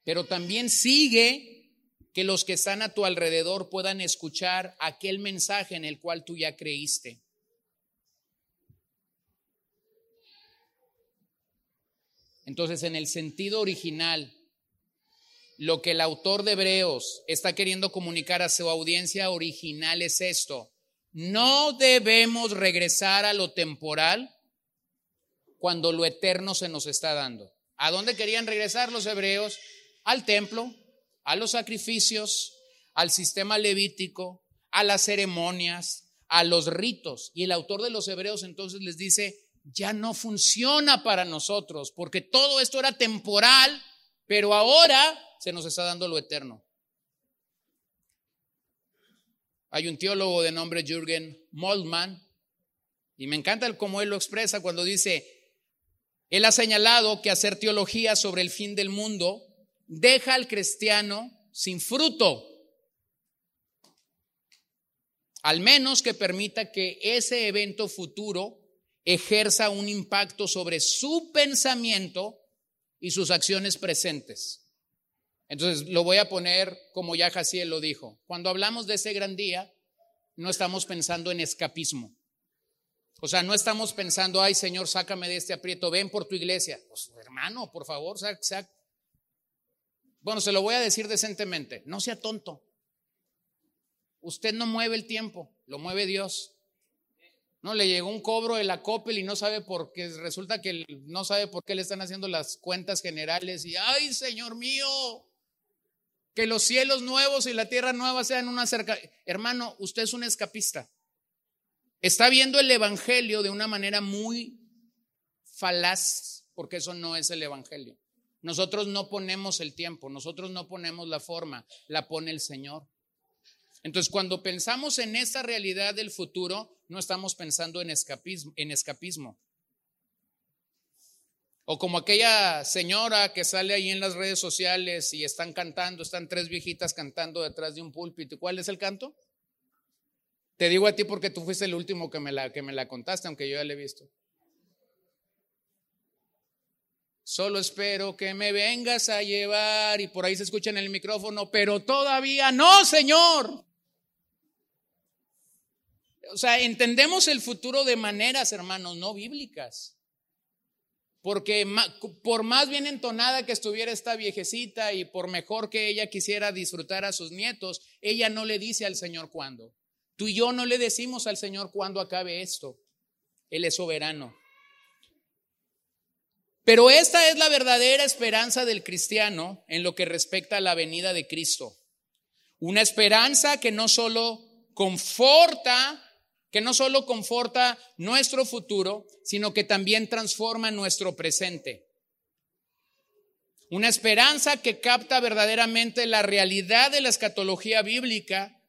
pero también sigue que los que están a tu alrededor puedan escuchar aquel mensaje en el cual tú ya creíste. Entonces, en el sentido original, lo que el autor de Hebreos está queriendo comunicar a su audiencia original es esto. No debemos regresar a lo temporal cuando lo eterno se nos está dando. ¿A dónde querían regresar los hebreos? Al templo, a los sacrificios, al sistema levítico, a las ceremonias, a los ritos. Y el autor de los hebreos entonces les dice, ya no funciona para nosotros, porque todo esto era temporal, pero ahora se nos está dando lo eterno. Hay un teólogo de nombre Jürgen Moldman, y me encanta cómo él lo expresa cuando dice, él ha señalado que hacer teología sobre el fin del mundo deja al cristiano sin fruto, al menos que permita que ese evento futuro ejerza un impacto sobre su pensamiento y sus acciones presentes. Entonces, lo voy a poner como ya Jaciel lo dijo. Cuando hablamos de ese gran día, no estamos pensando en escapismo. O sea, no estamos pensando, ay Señor, sácame de este aprieto, ven por tu iglesia. Pues, hermano, por favor, sac, bueno, se lo voy a decir decentemente, no sea tonto. Usted no mueve el tiempo, lo mueve Dios. No le llegó un cobro de la y no sabe por qué, resulta que no sabe por qué le están haciendo las cuentas generales y ay, Señor mío, que los cielos nuevos y la tierra nueva sean una cerca. Hermano, usted es un escapista. Está viendo el evangelio de una manera muy falaz, porque eso no es el evangelio. Nosotros no ponemos el tiempo, nosotros no ponemos la forma, la pone el Señor. Entonces, cuando pensamos en esta realidad del futuro, no estamos pensando en escapismo, en escapismo. O como aquella señora que sale ahí en las redes sociales y están cantando, están tres viejitas cantando detrás de un púlpito. ¿Cuál es el canto? Te digo a ti porque tú fuiste el último que me la, que me la contaste, aunque yo ya la he visto. Solo espero que me vengas a llevar y por ahí se escucha en el micrófono, pero todavía no, Señor. O sea, entendemos el futuro de maneras, hermanos, no bíblicas. Porque por más bien entonada que estuviera esta viejecita y por mejor que ella quisiera disfrutar a sus nietos, ella no le dice al Señor cuándo. Tú y yo no le decimos al Señor cuándo acabe esto. Él es soberano. Pero esta es la verdadera esperanza del cristiano en lo que respecta a la venida de Cristo. Una esperanza que no solo conforta, que no solo conforta nuestro futuro, sino que también transforma nuestro presente. Una esperanza que capta verdaderamente la realidad de la escatología bíblica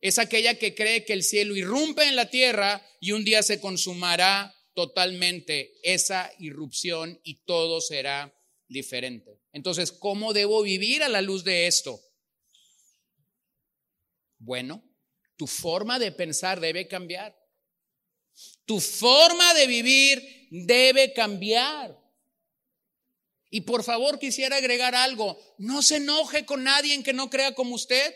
es aquella que cree que el cielo irrumpe en la tierra y un día se consumará totalmente esa irrupción y todo será diferente. Entonces, ¿cómo debo vivir a la luz de esto? Bueno, tu forma de pensar debe cambiar. Tu forma de vivir debe cambiar. Y por favor quisiera agregar algo. No se enoje con nadie en que no crea como usted.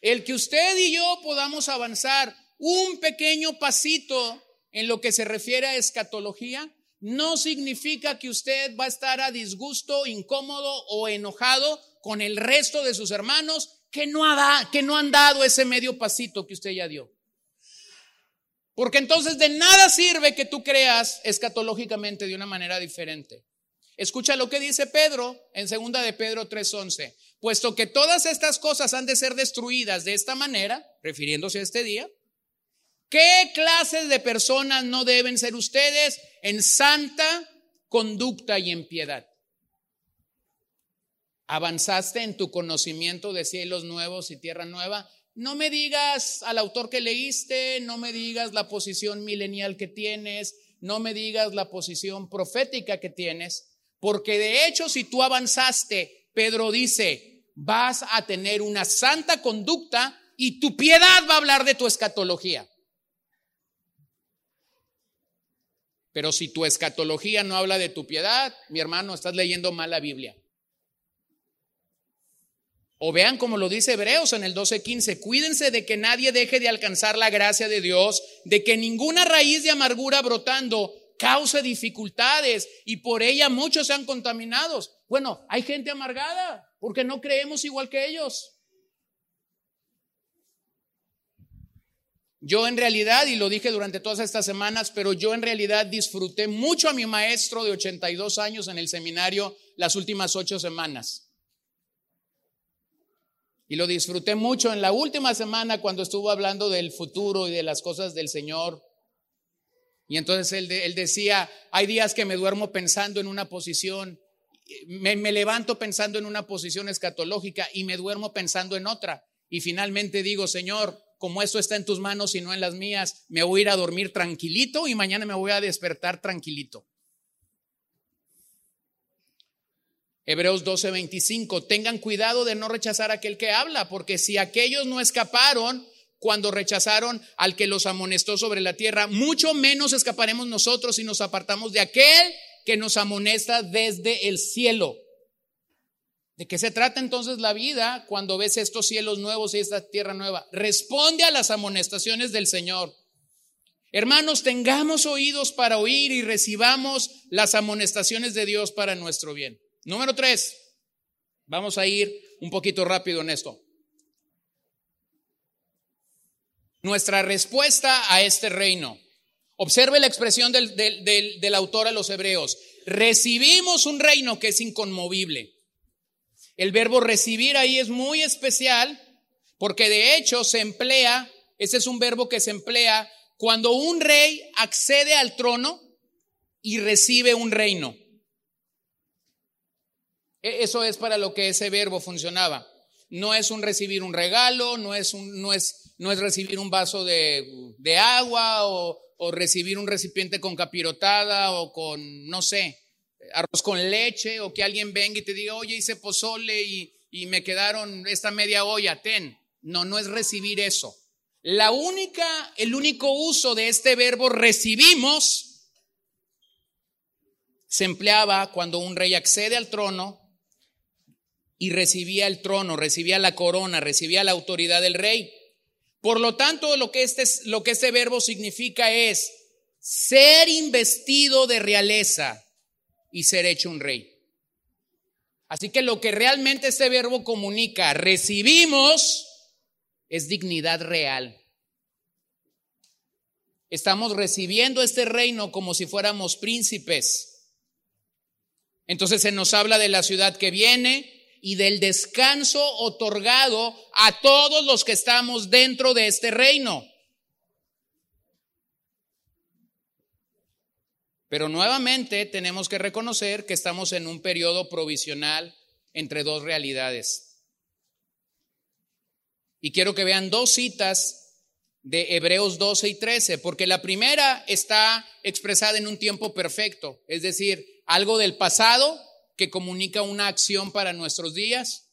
El que usted y yo podamos avanzar un pequeño pasito en lo que se refiere a escatología, no significa que usted va a estar a disgusto, incómodo o enojado con el resto de sus hermanos que no, ha que no han dado ese medio pasito que usted ya dio. Porque entonces de nada sirve que tú creas escatológicamente de una manera diferente. Escucha lo que dice Pedro en segunda de Pedro 3:11. Puesto que todas estas cosas han de ser destruidas de esta manera, refiriéndose a este día, ¿qué clases de personas no deben ser ustedes en santa conducta y en piedad? ¿Avanzaste en tu conocimiento de cielos nuevos y tierra nueva? No me digas al autor que leíste, no me digas la posición milenial que tienes, no me digas la posición profética que tienes, porque de hecho si tú avanzaste, Pedro dice, vas a tener una santa conducta y tu piedad va a hablar de tu escatología. Pero si tu escatología no habla de tu piedad, mi hermano, estás leyendo mal la Biblia. O vean como lo dice Hebreos en el 12:15, cuídense de que nadie deje de alcanzar la gracia de Dios, de que ninguna raíz de amargura brotando cause dificultades y por ella muchos sean contaminados. Bueno, hay gente amargada porque no creemos igual que ellos. Yo en realidad, y lo dije durante todas estas semanas, pero yo en realidad disfruté mucho a mi maestro de 82 años en el seminario las últimas ocho semanas. Y lo disfruté mucho en la última semana cuando estuvo hablando del futuro y de las cosas del Señor. Y entonces él, decía, hay días que me duermo pensando en una posición, me, levanto pensando en una posición escatológica y me duermo pensando en otra. Y finalmente digo, Señor, como esto está en tus manos y no en las mías, me voy a ir a dormir tranquilito y mañana me voy a despertar tranquilito. Hebreos 12:25, tengan cuidado de no rechazar a aquel que habla, porque si aquellos no escaparon cuando rechazaron al que los amonestó sobre la tierra, mucho menos escaparemos nosotros si nos apartamos de aquel que nos amonesta desde el cielo. ¿De qué se trata entonces la vida cuando ves estos cielos nuevos y esta tierra nueva? Responde a las amonestaciones del Señor. Hermanos, tengamos oídos para oír y recibamos las amonestaciones de Dios para nuestro bien. Número tres, vamos a ir un poquito rápido en esto. Nuestra respuesta a este reino. Observe la expresión del, autor a los hebreos. Recibimos un reino que es inconmovible. El verbo recibir ahí es muy especial porque de hecho se emplea, ese es un verbo que se emplea cuando un rey accede al trono y recibe un reino. E, eso es para lo que ese verbo funcionaba. No es un recibir un regalo, no es, no es, no es recibir un vaso de agua o, o, recibir un recipiente con capirotada o con, no sé, arroz con leche o que alguien venga y te diga, oye, hice pozole y, y me quedaron esta media olla, ten. No, no es recibir eso. La única, el único uso de este verbo recibimos se empleaba cuando un rey accede al trono y recibía el trono, recibía la corona, recibía la autoridad del rey. Por lo tanto, lo que este, lo que este verbo significa es ser investido de realeza y ser hecho un rey. Así que lo que realmente este verbo comunica, recibimos, es dignidad real. Estamos recibiendo este reino como si fuéramos príncipes. Entonces se nos habla de la ciudad que viene, y del descanso otorgado a todos los que estamos dentro de este reino. Pero nuevamente tenemos que reconocer que estamos en un periodo provisional entre dos realidades. Y quiero que vean dos citas de Hebreos 12 y 13, porque la primera está expresada en un tiempo perfecto, es decir, algo del pasado que comunica una acción para nuestros días.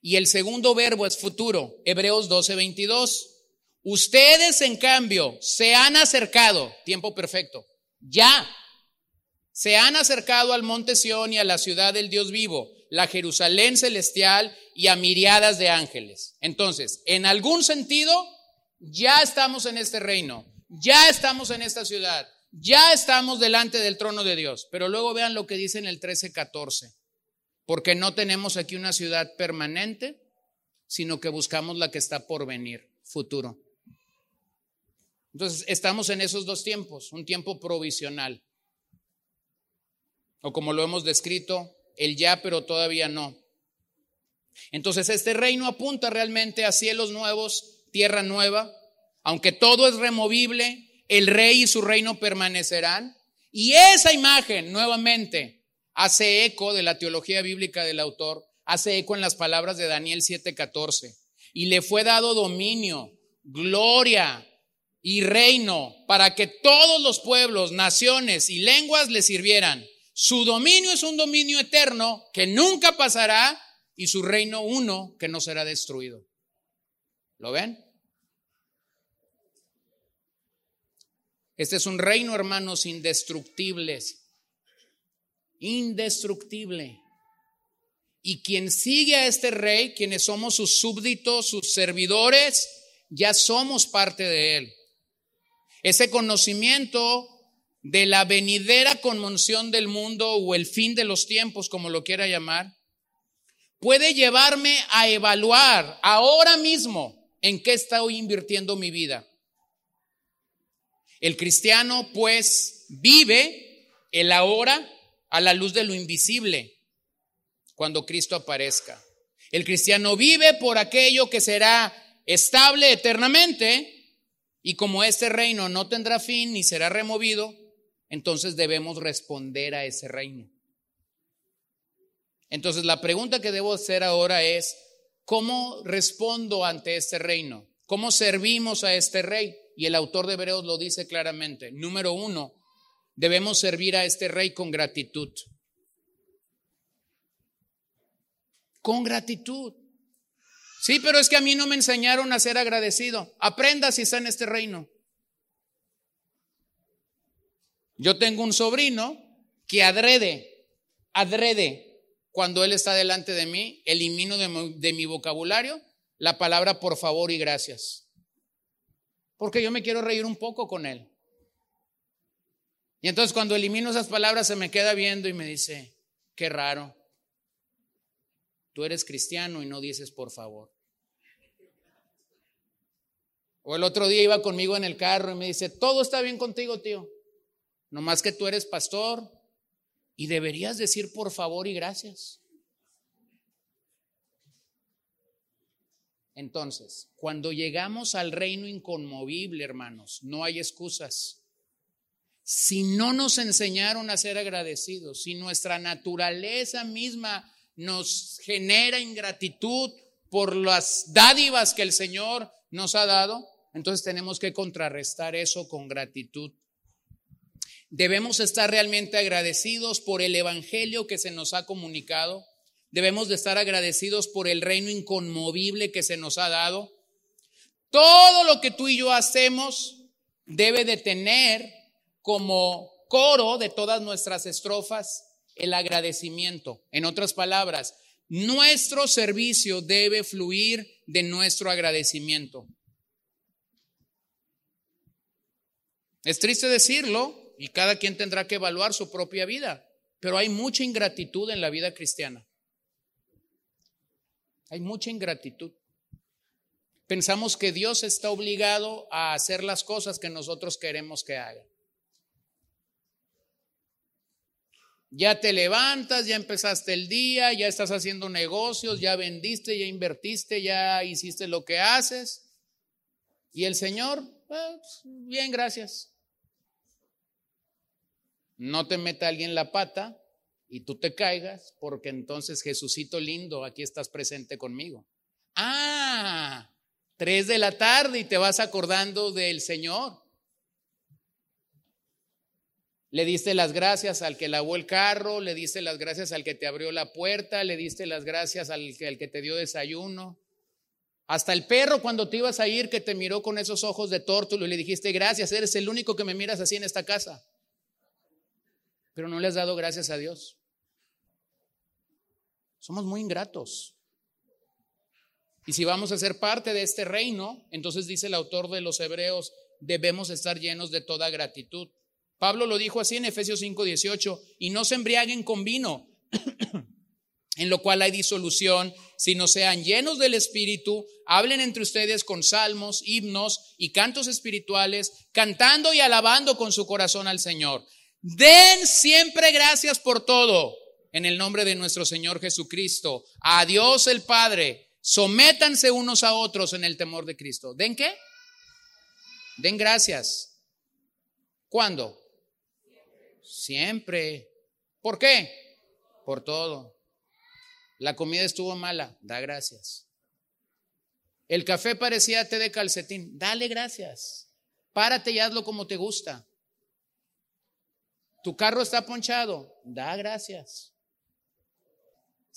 Y el segundo verbo es futuro, Hebreos 12, 22. Ustedes, en cambio, se han acercado, tiempo perfecto, ya, se han acercado al monte Sión y a la ciudad del Dios vivo, la Jerusalén celestial y a miriadas de ángeles. Entonces, en algún sentido, ya estamos en este reino, ya estamos en esta ciudad, ya estamos delante del trono de Dios. Pero luego vean lo que dice en el 13:14, porque no tenemos aquí una ciudad permanente, sino que buscamos la que está por venir, futuro. Entonces, estamos en esos dos tiempos, un tiempo provisional, o como lo hemos descrito, el ya, pero todavía no. Entonces, este reino apunta realmente a cielos nuevos, tierra nueva, aunque todo es removible, el rey y su reino permanecerán. Y esa imagen, nuevamente, hace eco de la teología bíblica del autor, hace eco en las palabras de Daniel 7:14. Y le fue dado dominio, gloria y reino para que todos los pueblos, naciones y lenguas le sirvieran. Su dominio es un dominio eterno que nunca pasará y su reino uno que no será destruido. ¿Lo ven? Este es un reino, hermanos, indestructibles. Indestructible. Y quien sigue a este rey, quienes somos sus súbditos, sus servidores, ya somos parte de él. Ese conocimiento de la venidera conmoción del mundo o el fin de los tiempos, como lo quiera llamar, puede llevarme a evaluar ahora mismo en qué estoy invirtiendo mi vida. El cristiano pues vive el ahora a la luz de lo invisible cuando Cristo aparezca. El cristiano vive por aquello que será estable eternamente y como este reino no tendrá fin ni será removido, entonces debemos responder a ese reino. Entonces la pregunta que debo hacer ahora es, ¿cómo respondo ante este reino? ¿Cómo servimos a este rey? Y el autor de Hebreos lo dice claramente. Número uno, debemos servir a este rey con gratitud. Con gratitud. Sí, pero es que a mí no me enseñaron a ser agradecido. Aprenda si está en este reino. Yo tengo un sobrino que adrede, adrede, cuando él está delante de mí, elimino de mi, vocabulario la palabra por favor y gracias. Porque yo me quiero reír un poco con él. Y entonces cuando elimino esas palabras se me queda viendo y me dice, qué raro. Tú eres cristiano y no dices por favor. O el otro día iba conmigo en el carro y me dice, todo está bien contigo, tío. Nomás que tú eres pastor y deberías decir por favor y gracias. Entonces, cuando llegamos al reino inconmovible, hermanos, no hay excusas. Si no nos enseñaron a ser agradecidos, si nuestra naturaleza misma nos genera ingratitud por las dádivas que el Señor nos ha dado, entonces tenemos que contrarrestar eso con gratitud. Debemos estar realmente agradecidos por el Evangelio que se nos ha comunicado. Debemos de estar agradecidos por el reino inconmovible que se nos ha dado. Todo lo que tú y yo hacemos debe de tener como coro de todas nuestras estrofas el agradecimiento. En otras palabras, nuestro servicio debe fluir de nuestro agradecimiento. Es triste decirlo, y cada quien tendrá que evaluar su propia vida. Pero hay mucha ingratitud en la vida cristiana. Hay mucha ingratitud. Pensamos que Dios está obligado a hacer las cosas que nosotros queremos que haga. Ya te levantas, ya empezaste el día, ya estás haciendo negocios, ya vendiste, ya invertiste, ya hiciste lo que haces. Y el Señor, pues, bien, gracias no te meta alguien la pata y tú te caigas, porque entonces Jesucito lindo, aquí estás presente conmigo. Ah, tres de la tarde y te vas acordando del Señor. Le diste las gracias al que lavó el carro, le diste las gracias al que te abrió la puerta, le diste las gracias al que, que te dio desayuno. Hasta el perro cuando te ibas a ir que te miró con esos ojos de tórtulo y le dijiste, gracias, eres el único que me miras así en esta casa pero no le has dado gracias a Dios. Somos muy ingratos. Y si vamos a ser parte de este reino, entonces dice el autor de los Hebreos, debemos estar llenos de toda gratitud. Pablo lo dijo así en Efesios 5:18, y no se embriaguen con vino, [CLEARS THROAT] en lo cual hay disolución, sino sean llenos del Espíritu, hablen entre ustedes con salmos, himnos y cantos espirituales, cantando y alabando con su corazón al Señor. Den siempre gracias por todo, en el nombre de nuestro Señor Jesucristo, a Dios el Padre. Sométanse unos a otros en el temor de Cristo. ¿Den qué? Den gracias. ¿Cuándo? Siempre. ¿Por qué? Por todo. La comida estuvo mala, da gracias. El café parecía té de calcetín, dale gracias. Párate y hazlo como te gusta. Tu carro está ponchado, da gracias.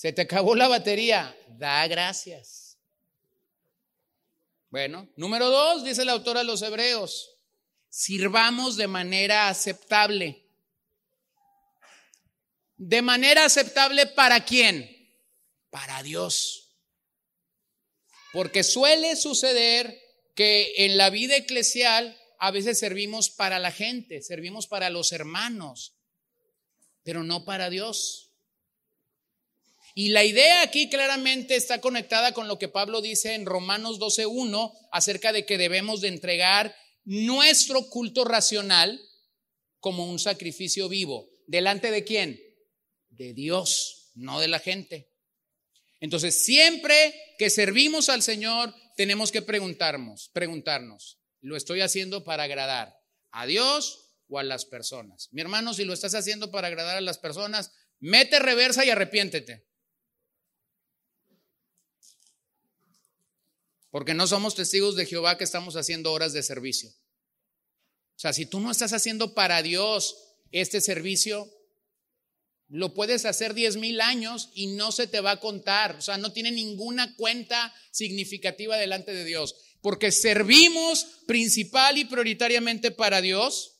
Se te acabó la batería, da gracias. Bueno, número dos, dice el autor a los hebreos, sirvamos de manera aceptable. ¿De manera aceptable para quién? para Dios. Porque suele suceder que en la vida eclesial a veces servimos para la gente, servimos para los hermanos, pero no para Dios. Y la idea aquí claramente está conectada con lo que Pablo dice en Romanos 12.1 acerca de que debemos de entregar nuestro culto racional como un sacrificio vivo. ¿Delante de quién? De Dios, no de la gente. Entonces, siempre que servimos al Señor, tenemos que preguntarnos, preguntarnos, ¿lo estoy haciendo para agradar a Dios o a las personas? Mi hermano, si lo estás haciendo para agradar a las personas, mete reversa y arrepiéntete. Porque no somos testigos de Jehová que estamos haciendo horas de servicio. O sea, si tú no estás haciendo para Dios este servicio, lo puedes hacer diez mil años y no se te va a contar. O sea, no tiene ninguna cuenta significativa delante de Dios. Porque servimos principal y prioritariamente para Dios.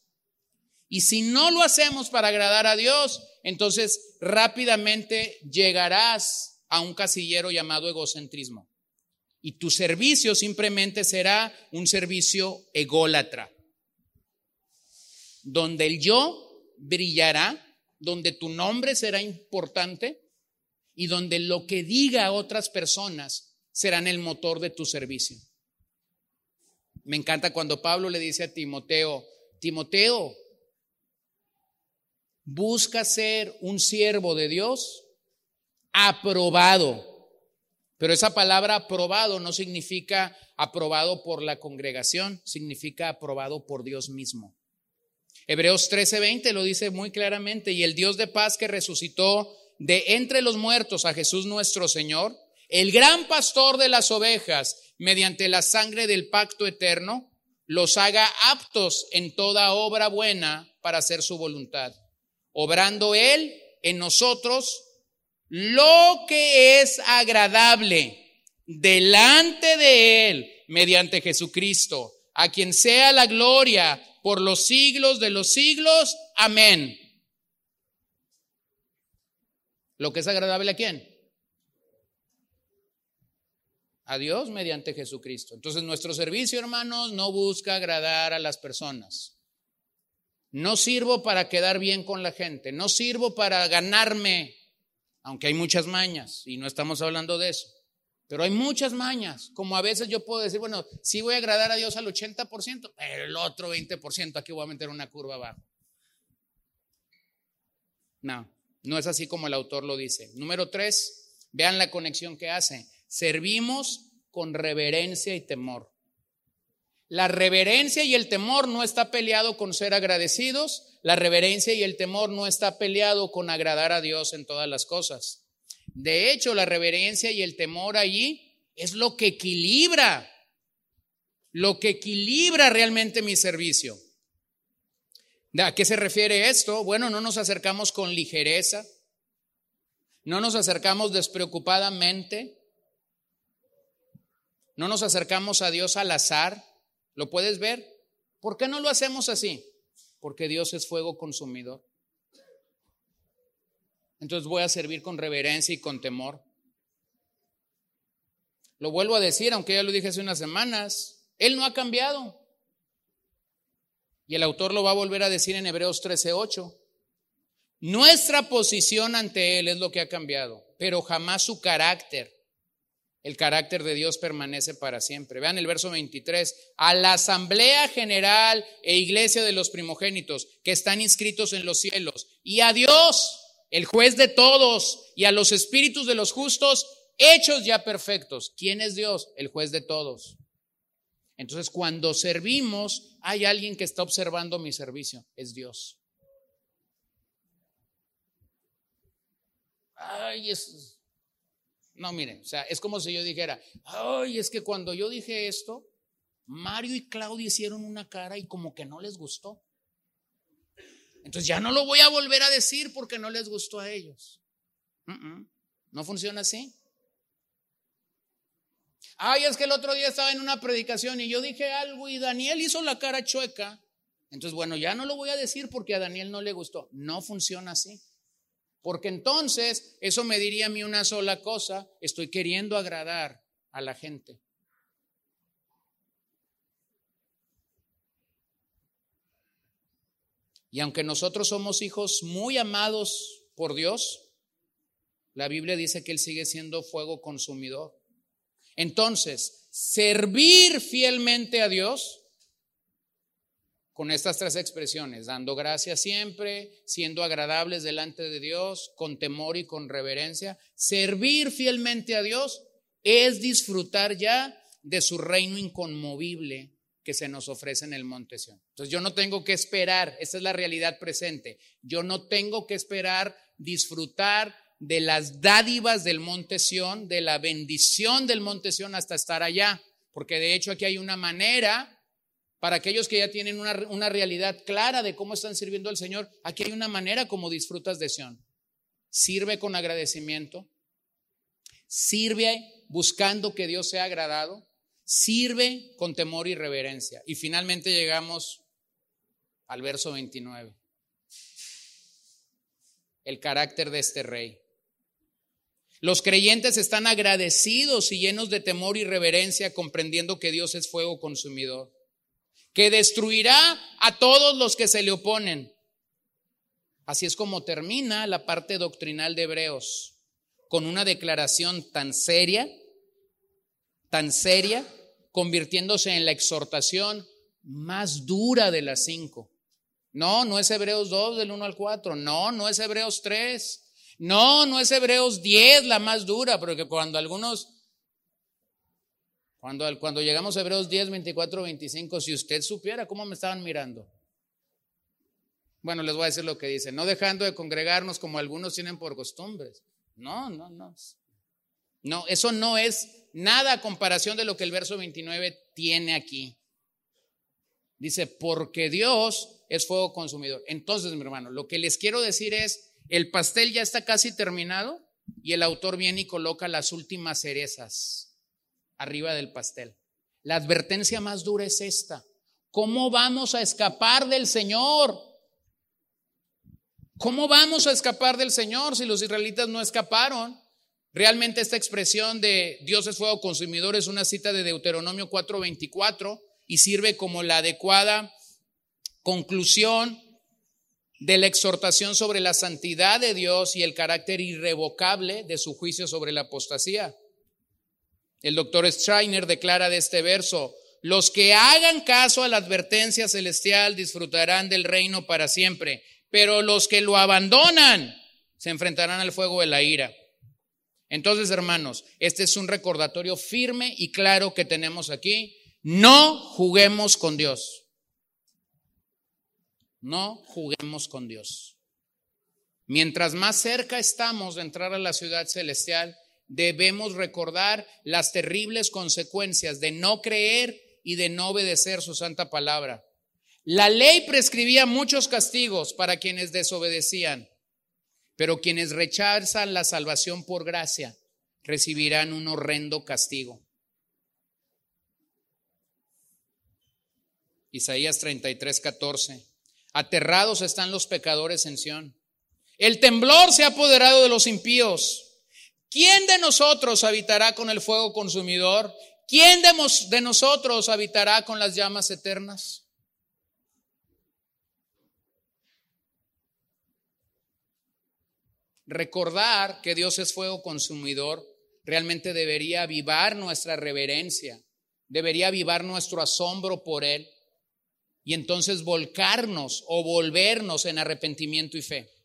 Y si no lo hacemos para agradar a Dios, entonces rápidamente llegarás a un casillero llamado egocentrismo. Y tu servicio simplemente será un servicio ególatra, donde el yo brillará donde tu nombre será importante y donde lo que diga a otras personas serán el motor de tu servicio. Me encanta cuando Pablo le dice a Timoteo, Timoteo, busca ser un siervo de Dios aprobado. Pero esa palabra aprobado no significa aprobado por la congregación, significa aprobado por Dios mismo. Hebreos 13:20 lo dice muy claramente, y el Dios de paz que resucitó de entre los muertos a Jesús nuestro Señor, el gran pastor de las ovejas, mediante la sangre del pacto eterno, los haga aptos en toda obra buena para hacer su voluntad, obrando Él en nosotros lo que es agradable delante de Él mediante Jesucristo, a quien sea la gloria por los siglos de los siglos. Amén. ¿Lo que es agradable a quién? A Dios mediante Jesucristo. Entonces nuestro servicio, hermanos, no busca agradar a las personas. No sirvo para quedar bien con la gente, no sirvo para ganarme, aunque hay muchas mañas y no estamos hablando de eso. Pero hay muchas mañas, como a veces yo puedo decir, bueno, sí voy a agradar a Dios al 80%, pero el otro 20% aquí voy a meter una curva abajo. No, no es así como el autor lo dice. Número tres, vean la conexión que hace. Servimos con reverencia y temor. La reverencia y el temor no está peleado con ser agradecidos, la reverencia y el temor no está peleado con agradar a Dios en todas las cosas. De hecho, la reverencia y el temor allí es lo que equilibra, lo que equilibra realmente mi servicio. ¿A qué se refiere esto? Bueno, no nos acercamos con ligereza, no nos acercamos despreocupadamente, no nos acercamos a Dios al azar. ¿Lo puedes ver? ¿Por qué no lo hacemos así? Porque Dios es fuego consumidor. Entonces voy a servir con reverencia y con temor. Lo vuelvo a decir, aunque ya lo dije hace unas semanas, Él no ha cambiado. Y el autor lo va a volver a decir en Hebreos 13:8. Nuestra posición ante Él es lo que ha cambiado, pero jamás su carácter. El carácter de Dios permanece para siempre. Vean el verso 23. A la asamblea general e iglesia de los primogénitos que están inscritos en los cielos. Y a Dios, el juez de todos, y a los espíritus de los justos, hechos ya perfectos. ¿Quién es Dios? El juez de todos. Entonces, cuando servimos, hay alguien que está observando mi servicio. Es Dios. Ay, es, no, miren, o sea, es como si yo dijera, ay, es que cuando yo dije esto, Mario y Claudia hicieron una cara y como que no les gustó. Entonces ya no lo voy a volver a decir porque no les gustó a ellos. No funciona así. Ay, es que el otro día estaba en una predicación y yo dije algo y Daniel hizo la cara chueca. Entonces, bueno, ya no lo voy a decir porque a Daniel no le gustó. No funciona así. Porque entonces eso me diría a mí una sola cosa, estoy queriendo agradar a la gente. Y aunque nosotros somos hijos muy amados por Dios, la Biblia dice que Él sigue siendo fuego consumidor. Entonces, servir fielmente a Dios con estas tres expresiones, dando gracias siempre, siendo agradables delante de Dios, con temor y con reverencia. Servir fielmente a Dios es disfrutar ya de su reino inconmovible que se nos ofrece en el monte Sion. Entonces yo no tengo que esperar, esta es la realidad presente, yo no tengo que esperar disfrutar de las dádivas del monte Sión, de la bendición del monte Sión hasta estar allá, porque de hecho aquí hay una manera para aquellos que ya tienen una, realidad clara de cómo están sirviendo al Señor, aquí hay una manera como disfrutas de Sion. Sirve con agradecimiento, sirve buscando que Dios sea agradado, sirve con temor y reverencia. Y finalmente llegamos al verso 29. El carácter de este rey. Los creyentes están agradecidos y llenos de temor y reverencia, comprendiendo que Dios es fuego consumidor que destruirá a todos los que se le oponen. Así es como termina la parte doctrinal de Hebreos, con una declaración tan seria, tan seria, convirtiéndose en la exhortación más dura de las cinco. No, no es Hebreos 2 del 1 al 4, no, no es Hebreos 3, no, no es Hebreos 10 la más dura, porque cuando algunos cuando, cuando llegamos a Hebreos 10, 24, 25, si usted supiera cómo me estaban mirando. Bueno, les voy a decir lo que dice, no dejando de congregarnos como algunos tienen por costumbres. No, no, no. No, eso no es nada a comparación de lo que el verso 29 tiene aquí. Dice, porque Dios es fuego consumidor. Entonces, mi hermano, lo que les quiero decir es, el pastel ya está casi terminado y el autor viene y coloca las últimas cerezas arriba del pastel. La advertencia más dura es esta. ¿Cómo vamos a escapar del Señor? ¿Cómo vamos a escapar del Señor si los israelitas no escaparon? Realmente esta expresión de Dios es fuego consumidor es una cita de Deuteronomio 4:24 y sirve como la adecuada conclusión de la exhortación sobre la santidad de Dios y el carácter irrevocable de su juicio sobre la apostasía. El doctor Schreiner declara de este verso, los que hagan caso a la advertencia celestial disfrutarán del reino para siempre, pero los que lo abandonan se enfrentarán al fuego de la ira. Entonces, hermanos, este es un recordatorio firme y claro que tenemos aquí. No juguemos con Dios. No juguemos con Dios. Mientras más cerca estamos de entrar a la ciudad celestial, debemos recordar las terribles consecuencias de no creer y de no obedecer su santa palabra. La ley prescribía muchos castigos para quienes desobedecían, pero quienes rechazan la salvación por gracia recibirán un horrendo castigo. Isaías 33, 14. Aterrados están los pecadores en Sión El temblor se ha apoderado de los impíos. ¿Quién de nosotros habitará con el fuego consumidor? ¿Quién de, nosotros habitará con las llamas eternas? Recordar que Dios es fuego consumidor realmente debería avivar nuestra reverencia, debería avivar nuestro asombro por Él y entonces volcarnos o volvernos en arrepentimiento y fe.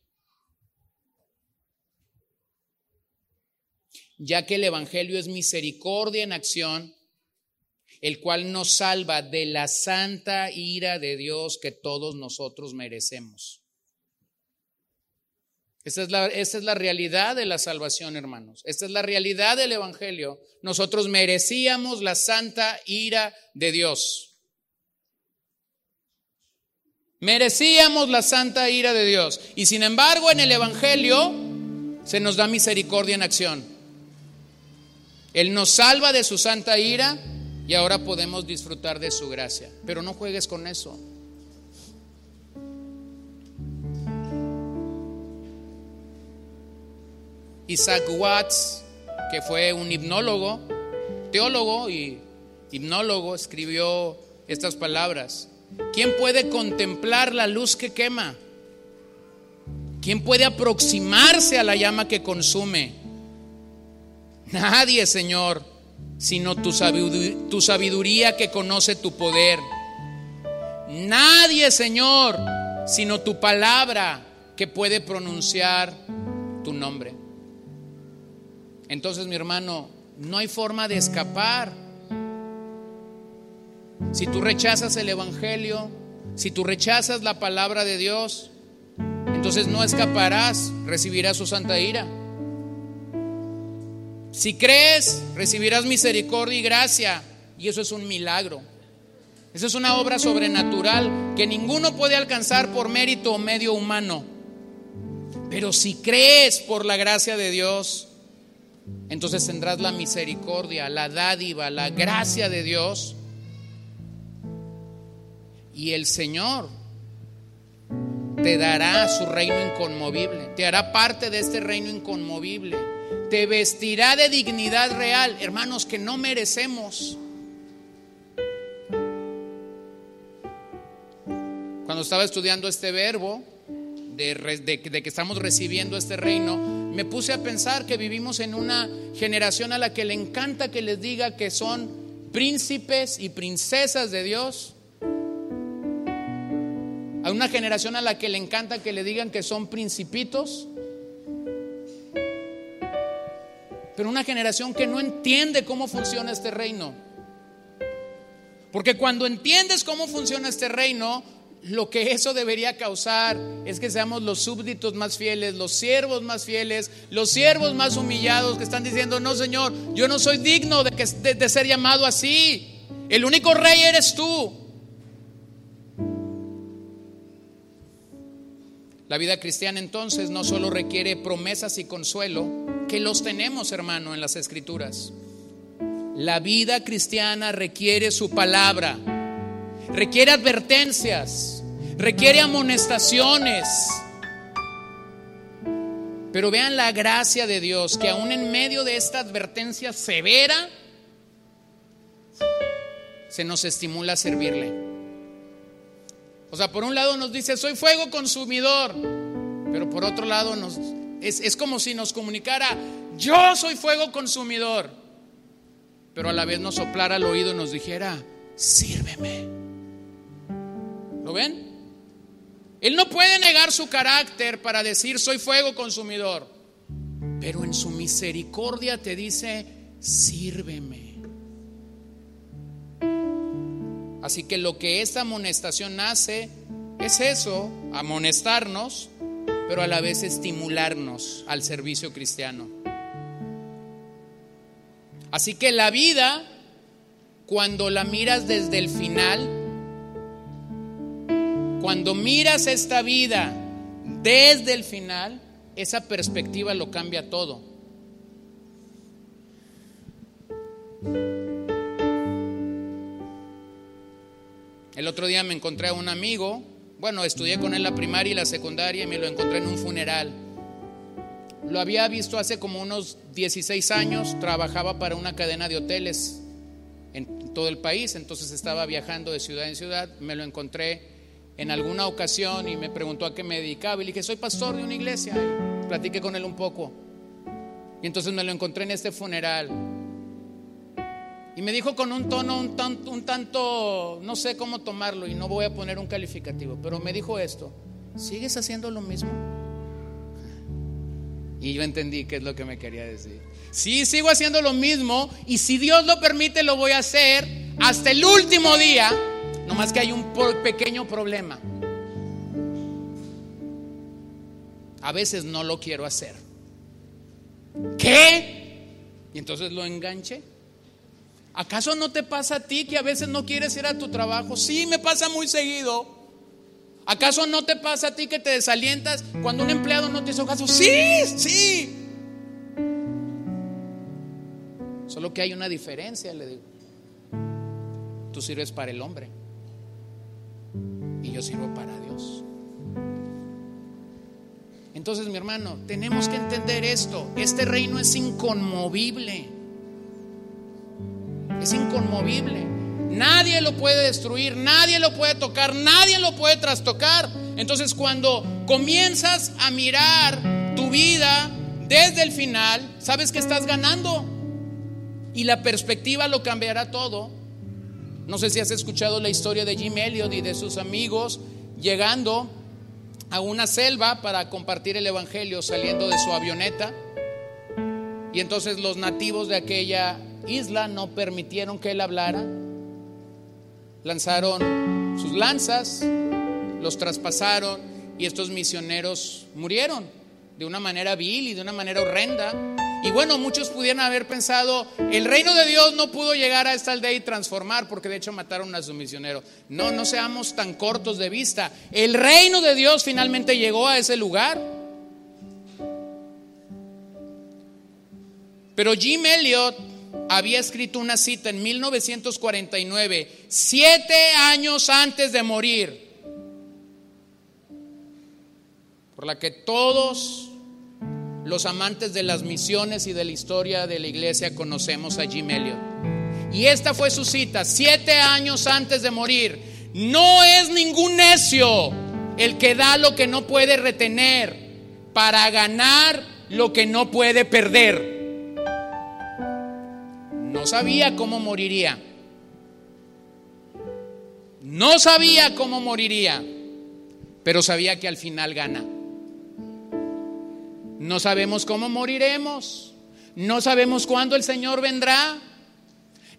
Ya que el Evangelio es misericordia en acción, el cual nos salva de la santa ira de Dios que todos nosotros merecemos. Esta es, la, es la realidad de la salvación, hermanos. Esta es la realidad del Evangelio. Nosotros merecíamos la santa ira de Dios. Merecíamos la santa ira de Dios. Y sin embargo, en el Evangelio se nos da misericordia en acción. Él nos salva de su santa ira y ahora podemos disfrutar de su gracia. Pero no juegues con eso. Isaac Watts, que fue un hipnólogo, teólogo y hipnólogo, escribió estas palabras. ¿Quién puede contemplar la luz que quema? ¿Quién puede aproximarse a la llama que consume? Nadie, Señor, sino tu sabiduría, que conoce tu poder. Nadie, Señor, sino tu palabra que puede pronunciar tu nombre. Entonces, mi hermano, no hay forma de escapar. Si tú rechazas el Evangelio, si tú rechazas la palabra de Dios, entonces no escaparás, recibirás su santa ira. Si crees, recibirás misericordia y gracia, y eso es un milagro. Eso es una obra sobrenatural que ninguno puede alcanzar por mérito o medio humano. Pero si crees por la gracia de Dios, entonces tendrás la misericordia, la dádiva, la gracia de Dios. Y el Señor te dará su reino inconmovible, te hará parte de este reino inconmovible, te vestirá de dignidad real, hermanos, que no merecemos. Cuando estaba estudiando este verbo, de, que estamos recibiendo este reino, me puse a pensar que vivimos en una generación a la que le encanta que les diga que son príncipes y princesas de Dios. A una generación a la que le encanta que le digan que son principitos. Pero una generación que no entiende cómo funciona este reino. Porque cuando entiendes cómo funciona este reino, lo que eso debería causar es que seamos los súbditos más fieles, los siervos más fieles, los siervos más humillados que están diciendo, no Señor, yo no soy digno de, que, de ser llamado así. El único rey eres tú. La vida cristiana entonces no solo requiere promesas y consuelo, que los tenemos hermano en las escrituras. La vida cristiana requiere su palabra requiere advertencias, requiere amonestaciones. Pero vean la gracia de Dios, que aún en medio de esta advertencia severa, se nos estimula a servirle. O sea, por un lado nos dice, soy fuego consumidor, pero por otro lado nos, es, es como si nos comunicara, yo soy fuego consumidor, pero a la vez nos soplara al oído y nos dijera, sírveme. ¿Lo ven? Él no puede negar su carácter para decir soy fuego consumidor, pero en su misericordia te dice, sírveme. Así que lo que esta amonestación hace es eso, amonestarnos, pero a la vez estimularnos al servicio cristiano. Así que la vida, cuando la miras desde el final, cuando miras esta vida desde el final, esa perspectiva lo cambia todo. El otro día me encontré a un amigo, bueno, estudié con él la primaria y la secundaria y me lo encontré en un funeral. lo había visto hace como unos 16 años, trabajaba para una cadena de hoteles en todo el país, entonces estaba viajando de ciudad en ciudad, me lo encontré en alguna ocasión y me preguntó a qué me dedicaba y le dije, soy pastor de una iglesia y platiqué con él un poco. Y entonces me lo encontré en este funeral. Y me dijo con un tono un, tanto, no sé cómo tomarlo y no voy a poner un calificativo, pero me dijo esto, ¿sigues haciendo lo mismo? Y yo entendí qué es lo que me quería decir. Sí, sigo haciendo lo mismo y si Dios lo permite lo voy a hacer hasta el último día, nomás que hay un pequeño problema. A veces no lo quiero hacer. ¿Qué? Y entonces lo enganché. ¿Acaso no te pasa a ti que a veces no quieres ir a tu trabajo? Sí, me pasa muy seguido. ¿Acaso no te pasa a ti que te desalientas cuando un empleado no te hizo caso? Sí, sí. Solo que hay una diferencia, le digo. Tú sirves para el hombre y yo sirvo para Dios. Entonces, mi hermano, tenemos que entender esto. Este reino es inconmovible es inconmovible. Nadie lo puede destruir, nadie lo puede tocar, nadie lo puede trastocar. Entonces cuando comienzas a mirar tu vida desde el final, sabes que estás ganando. Y la perspectiva lo cambiará todo. No sé si has escuchado la historia de Jim Elliot y de sus amigos llegando a una selva para compartir el Evangelio saliendo de su avioneta. Y entonces los nativos de aquella isla no permitieron que él hablara. Lanzaron sus lanzas, los traspasaron y estos misioneros murieron de una manera vil y de una manera horrenda. Y bueno, muchos pudieran haber pensado, el reino de Dios no pudo llegar a esta aldea y transformar, porque de hecho mataron a su misionero. No, no seamos tan cortos de vista. El reino de Dios finalmente llegó a ese lugar. Pero Jim Elliot había escrito una cita en 1949, siete años antes de morir, por la que todos los amantes de las misiones y de la historia de la iglesia conocemos a Jim Elliot. Y esta fue su cita, siete años antes de morir. No es ningún necio el que da lo que no puede retener para ganar lo que no puede perder. No sabía cómo moriría. No sabía cómo moriría, pero sabía que al final gana. No sabemos cómo moriremos. No sabemos cuándo el Señor vendrá.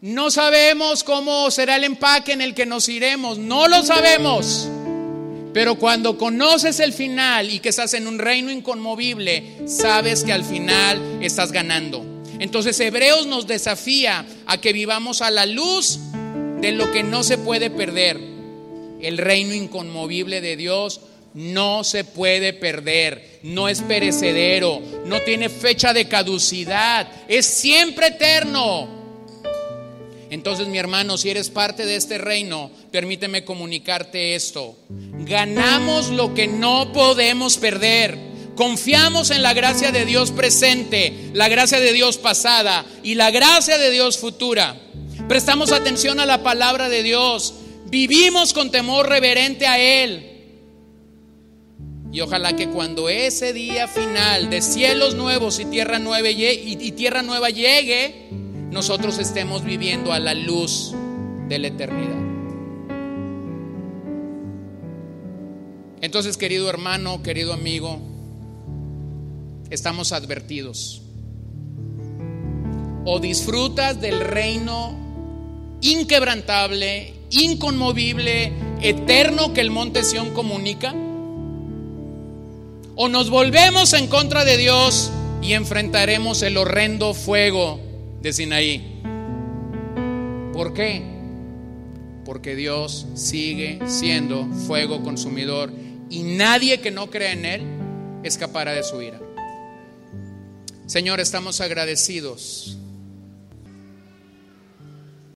No sabemos cómo será el empaque en el que nos iremos. No lo sabemos. Pero cuando conoces el final y que estás en un reino inconmovible, sabes que al final estás ganando. Entonces Hebreos nos desafía a que vivamos a la luz de lo que no se puede perder. El reino inconmovible de Dios no se puede perder, no es perecedero, no tiene fecha de caducidad, es siempre eterno. Entonces, mi hermano, si eres parte de este reino, permíteme comunicarte esto. Ganamos lo que no podemos perder. Confiamos en la gracia de Dios presente, la gracia de Dios pasada y la gracia de Dios futura. Prestamos atención a la palabra de Dios. Vivimos con temor reverente a Él. Y ojalá que cuando ese día final de cielos nuevos y tierra nueva, llegue, nosotros estemos viviendo a la luz de la eternidad. Entonces, querido hermano, querido amigo, estamos advertidos. O disfrutas del reino inquebrantable, inconmovible, eterno que el monte Sión comunica. O nos volvemos en contra de Dios y enfrentaremos el horrendo fuego de Sinaí. ¿Por qué? Porque Dios sigue siendo fuego consumidor y nadie que no crea en Él escapará de su ira. Señor, estamos agradecidos